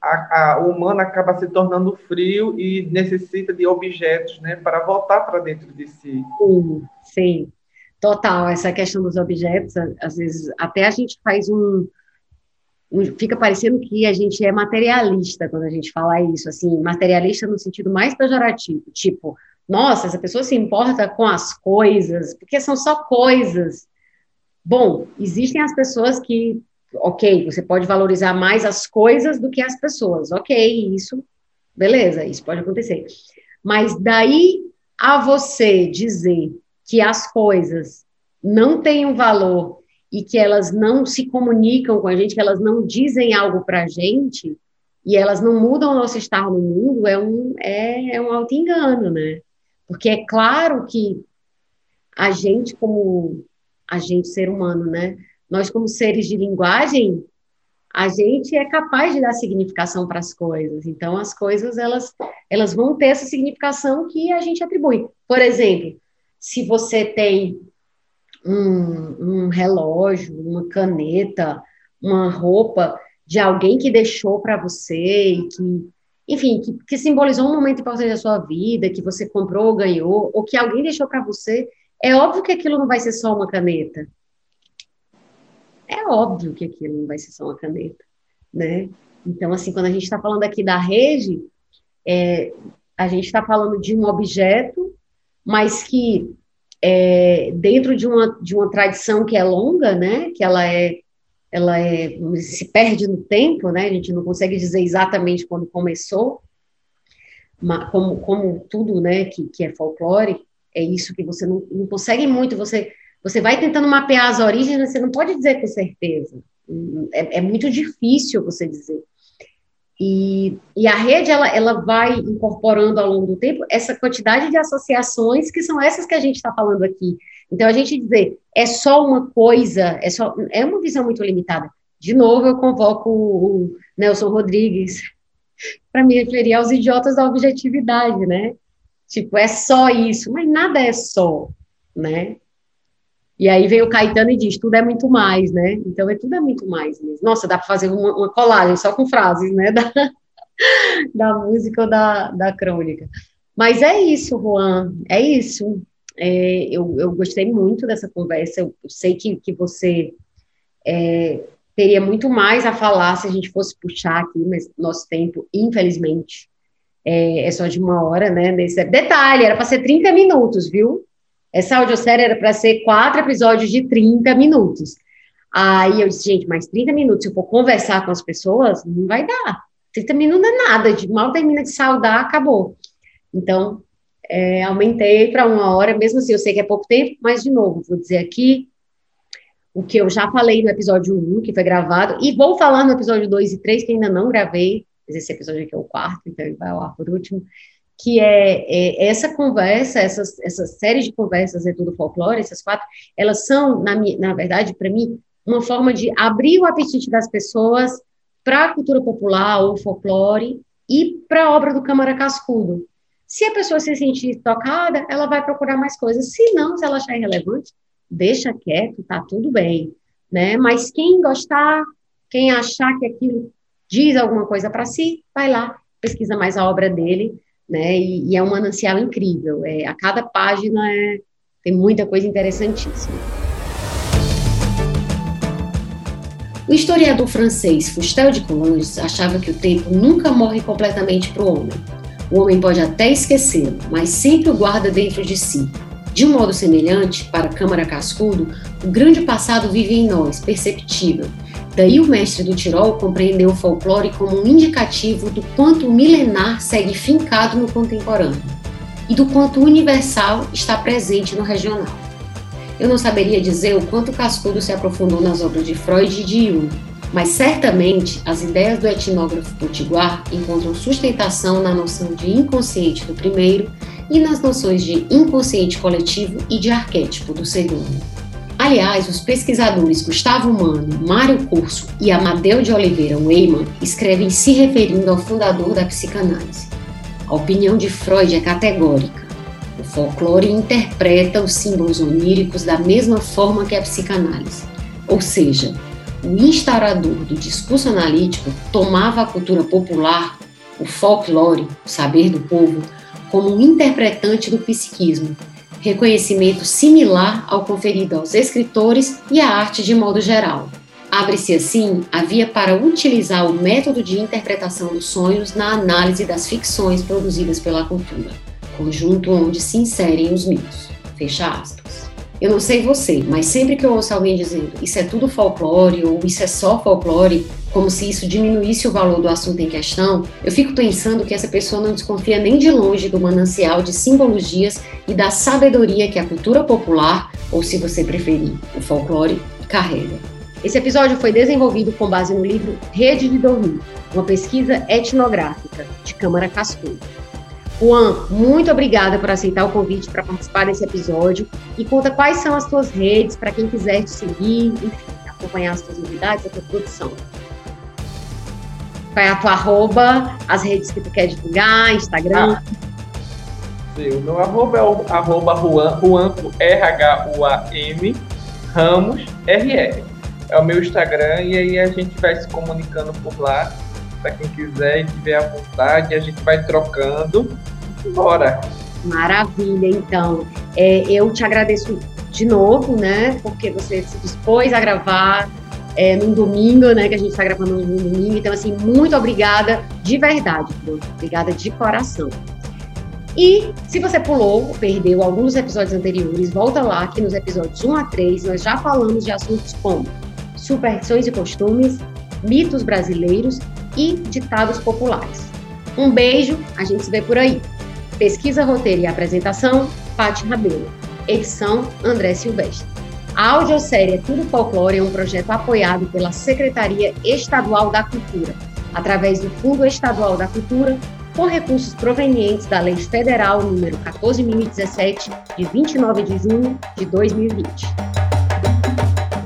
a, a, o humano acaba se tornando frio e necessita de objetos, né, para voltar para dentro de si. Sim, sim, total. Essa questão dos objetos, às vezes até a gente faz um, um, fica parecendo que a gente é materialista quando a gente fala isso, assim, materialista no sentido mais pejorativo, tipo, nossa, essa pessoa se importa com as coisas, porque são só coisas. Bom, existem as pessoas que ok, você pode valorizar mais as coisas do que as pessoas, ok, isso, beleza, isso pode acontecer. Mas daí a você dizer que as coisas não têm um valor e que elas não se comunicam com a gente, que elas não dizem algo para a gente e elas não mudam o nosso estar no mundo, é um, é, é um auto-engano, né? Porque é claro que a gente, como a gente, ser humano, né? Nós, como seres de linguagem, a gente é capaz de dar significação para as coisas. Então, as coisas, elas, elas vão ter essa significação que a gente atribui. Por exemplo, se você tem um, um relógio, uma caneta, uma roupa de alguém que deixou para você e que, enfim, que, que, simbolizou um momento importante da sua vida, que você comprou, ganhou, ou que alguém deixou para você, é óbvio que aquilo não vai ser só uma caneta. É óbvio que aquilo não vai ser só uma caneta, né? Então, assim, quando a gente está falando aqui da rede, é, a gente está falando de um objeto, mas que é, dentro de uma, de uma tradição que é longa, né, que ela é, ela é, se perde no tempo, né, a gente não consegue dizer exatamente quando começou, mas como, como tudo, né, que, que é folclore, é isso que você não, não consegue muito, você, você vai tentando mapear as origens, você não pode dizer com certeza, é, é muito difícil você dizer. E, e a rede, ela, ela vai incorporando ao longo do tempo essa quantidade de associações que são essas que a gente está falando aqui. Então, a gente dizer, é só uma coisa, é, só, é uma visão muito limitada. De novo, eu convoco o Nelson Rodrigues para me referir aos idiotas da objetividade, né? Tipo, é só isso, mas nada é só, né? E aí vem o Caetano e diz, tudo é muito mais, né? Então, é tudo é muito mais mesmo. Nossa, dá para fazer uma, uma, colagem só com frases, né? Da, da música ou da, da crônica. Mas é isso, Juan, é isso. É, eu, eu gostei muito dessa conversa, eu, eu sei que, que você é, teria muito mais a falar se a gente fosse puxar aqui, mas nosso tempo, infelizmente, é, é só de uma hora, né? Nesse, detalhe, era para ser 30 minutos, viu? Essa audiosérie era para ser quatro episódios de 30 minutos. Aí eu disse, gente, mais 30 minutos, se eu for conversar com as pessoas, não vai dar. 30 minutos não é nada, de mal termina de saudar, acabou. Então, é, aumentei para uma hora, mesmo assim, eu sei que é pouco tempo, mas, de novo, vou dizer aqui o que eu já falei no episódio 1, que foi gravado, e vou falar no episódio 2 e 3, que ainda não gravei, mas esse episódio aqui é o quarto, então ele vai ao ar por último, que é, é, essa conversa, essas, essa série de conversas dentro do folclore, essas quatro, elas são, na, na verdade, para mim, uma forma de abrir o apetite das pessoas para a cultura popular ou folclore e para a obra do Câmara Cascudo. Se a pessoa se sentir tocada, ela vai procurar mais coisas. Se não, se ela achar irrelevante, deixa quieto, tá tudo bem, né? Mas quem gostar, quem achar que aquilo diz alguma coisa para si, vai lá, pesquisa mais a obra dele né? E, e é um manancial incrível. É, a cada página é, tem muita coisa interessantíssima. O historiador francês Fustel de Coulanges achava que o tempo nunca morre completamente para o homem. O homem pode até esquecê-lo, mas sempre o guarda dentro de si. De um modo semelhante, para Câmara Cascudo, o grande passado vive em nós, perceptível, Daí o mestre do Tirol compreendeu o folclore como um indicativo do quanto o milenar segue fincado no contemporâneo e do quanto o universal está presente no regional. Eu não saberia dizer o quanto Cascudo se aprofundou nas obras de Freud e de Jung, mas certamente as ideias do etnógrafo potiguar encontram sustentação na noção de inconsciente do primeiro e nas noções de inconsciente coletivo e de arquétipo do segundo. Aliás, os pesquisadores Gustavo Mano, Mário Curso e Amadeu de Oliveira Weyman escrevem se referindo ao fundador da psicanálise. A opinião de Freud é categórica. O folclore interpreta os símbolos oníricos da mesma forma que a psicanálise, ou seja, o instaurador do discurso analítico tomava a cultura popular, o folclore, o saber do povo, como um interpretante do psiquismo reconhecimento similar ao conferido aos escritores e à arte de modo geral. Abre-se assim a via para utilizar o método de interpretação dos sonhos na análise das ficções produzidas pela cultura, conjunto onde se inserem os mitos. Fecha aspas. Eu não sei você, mas sempre que eu ouço alguém dizendo isso é tudo folclore ou isso é só folclore, como se isso diminuísse o valor do assunto em questão, eu fico pensando que essa pessoa não desconfia nem de longe do manancial de simbologias e da sabedoria que a cultura popular, ou se você preferir, o folclore, carrega. Esse episódio foi desenvolvido com base no livro Rede de Dormir, uma pesquisa etnográfica, de Câmara Cascudo. Juan, muito obrigada por aceitar o convite para participar desse episódio e conta quais são as tuas redes para quem quiser te seguir, acompanhar as tuas novidades, a tua produção. Qual é a tua arroba, as redes que tu quer divulgar, Instagram? Ah, o meu arroba é o arroba Juan, Juan R-H-U-A-M, Ramos, R-R. É o meu Instagram e aí a gente vai se comunicando por lá para quem quiser e tiver à vontade, a gente vai trocando. Bora! Maravilha, então. É, eu te agradeço de novo, né? Porque você se dispôs a gravar é, num domingo, né? Que a gente está gravando num domingo. Então, assim, muito obrigada de verdade, Bruno. Obrigada de coração. E se você pulou, perdeu alguns episódios anteriores, volta lá que nos episódios 1 a 3 nós já falamos de assuntos como superstições e costumes, mitos brasileiros e ditados populares. Um beijo, a gente se vê por aí. Pesquisa, roteiro e apresentação, Paty Rabelo. Edição, André Silvestre. A audiosérie Tudo Folclore é um projeto apoiado pela Secretaria Estadual da Cultura, através do Fundo Estadual da Cultura, com recursos provenientes da Lei Federal número 14.017, de 29 de junho de 2020.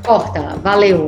Corta, valeu!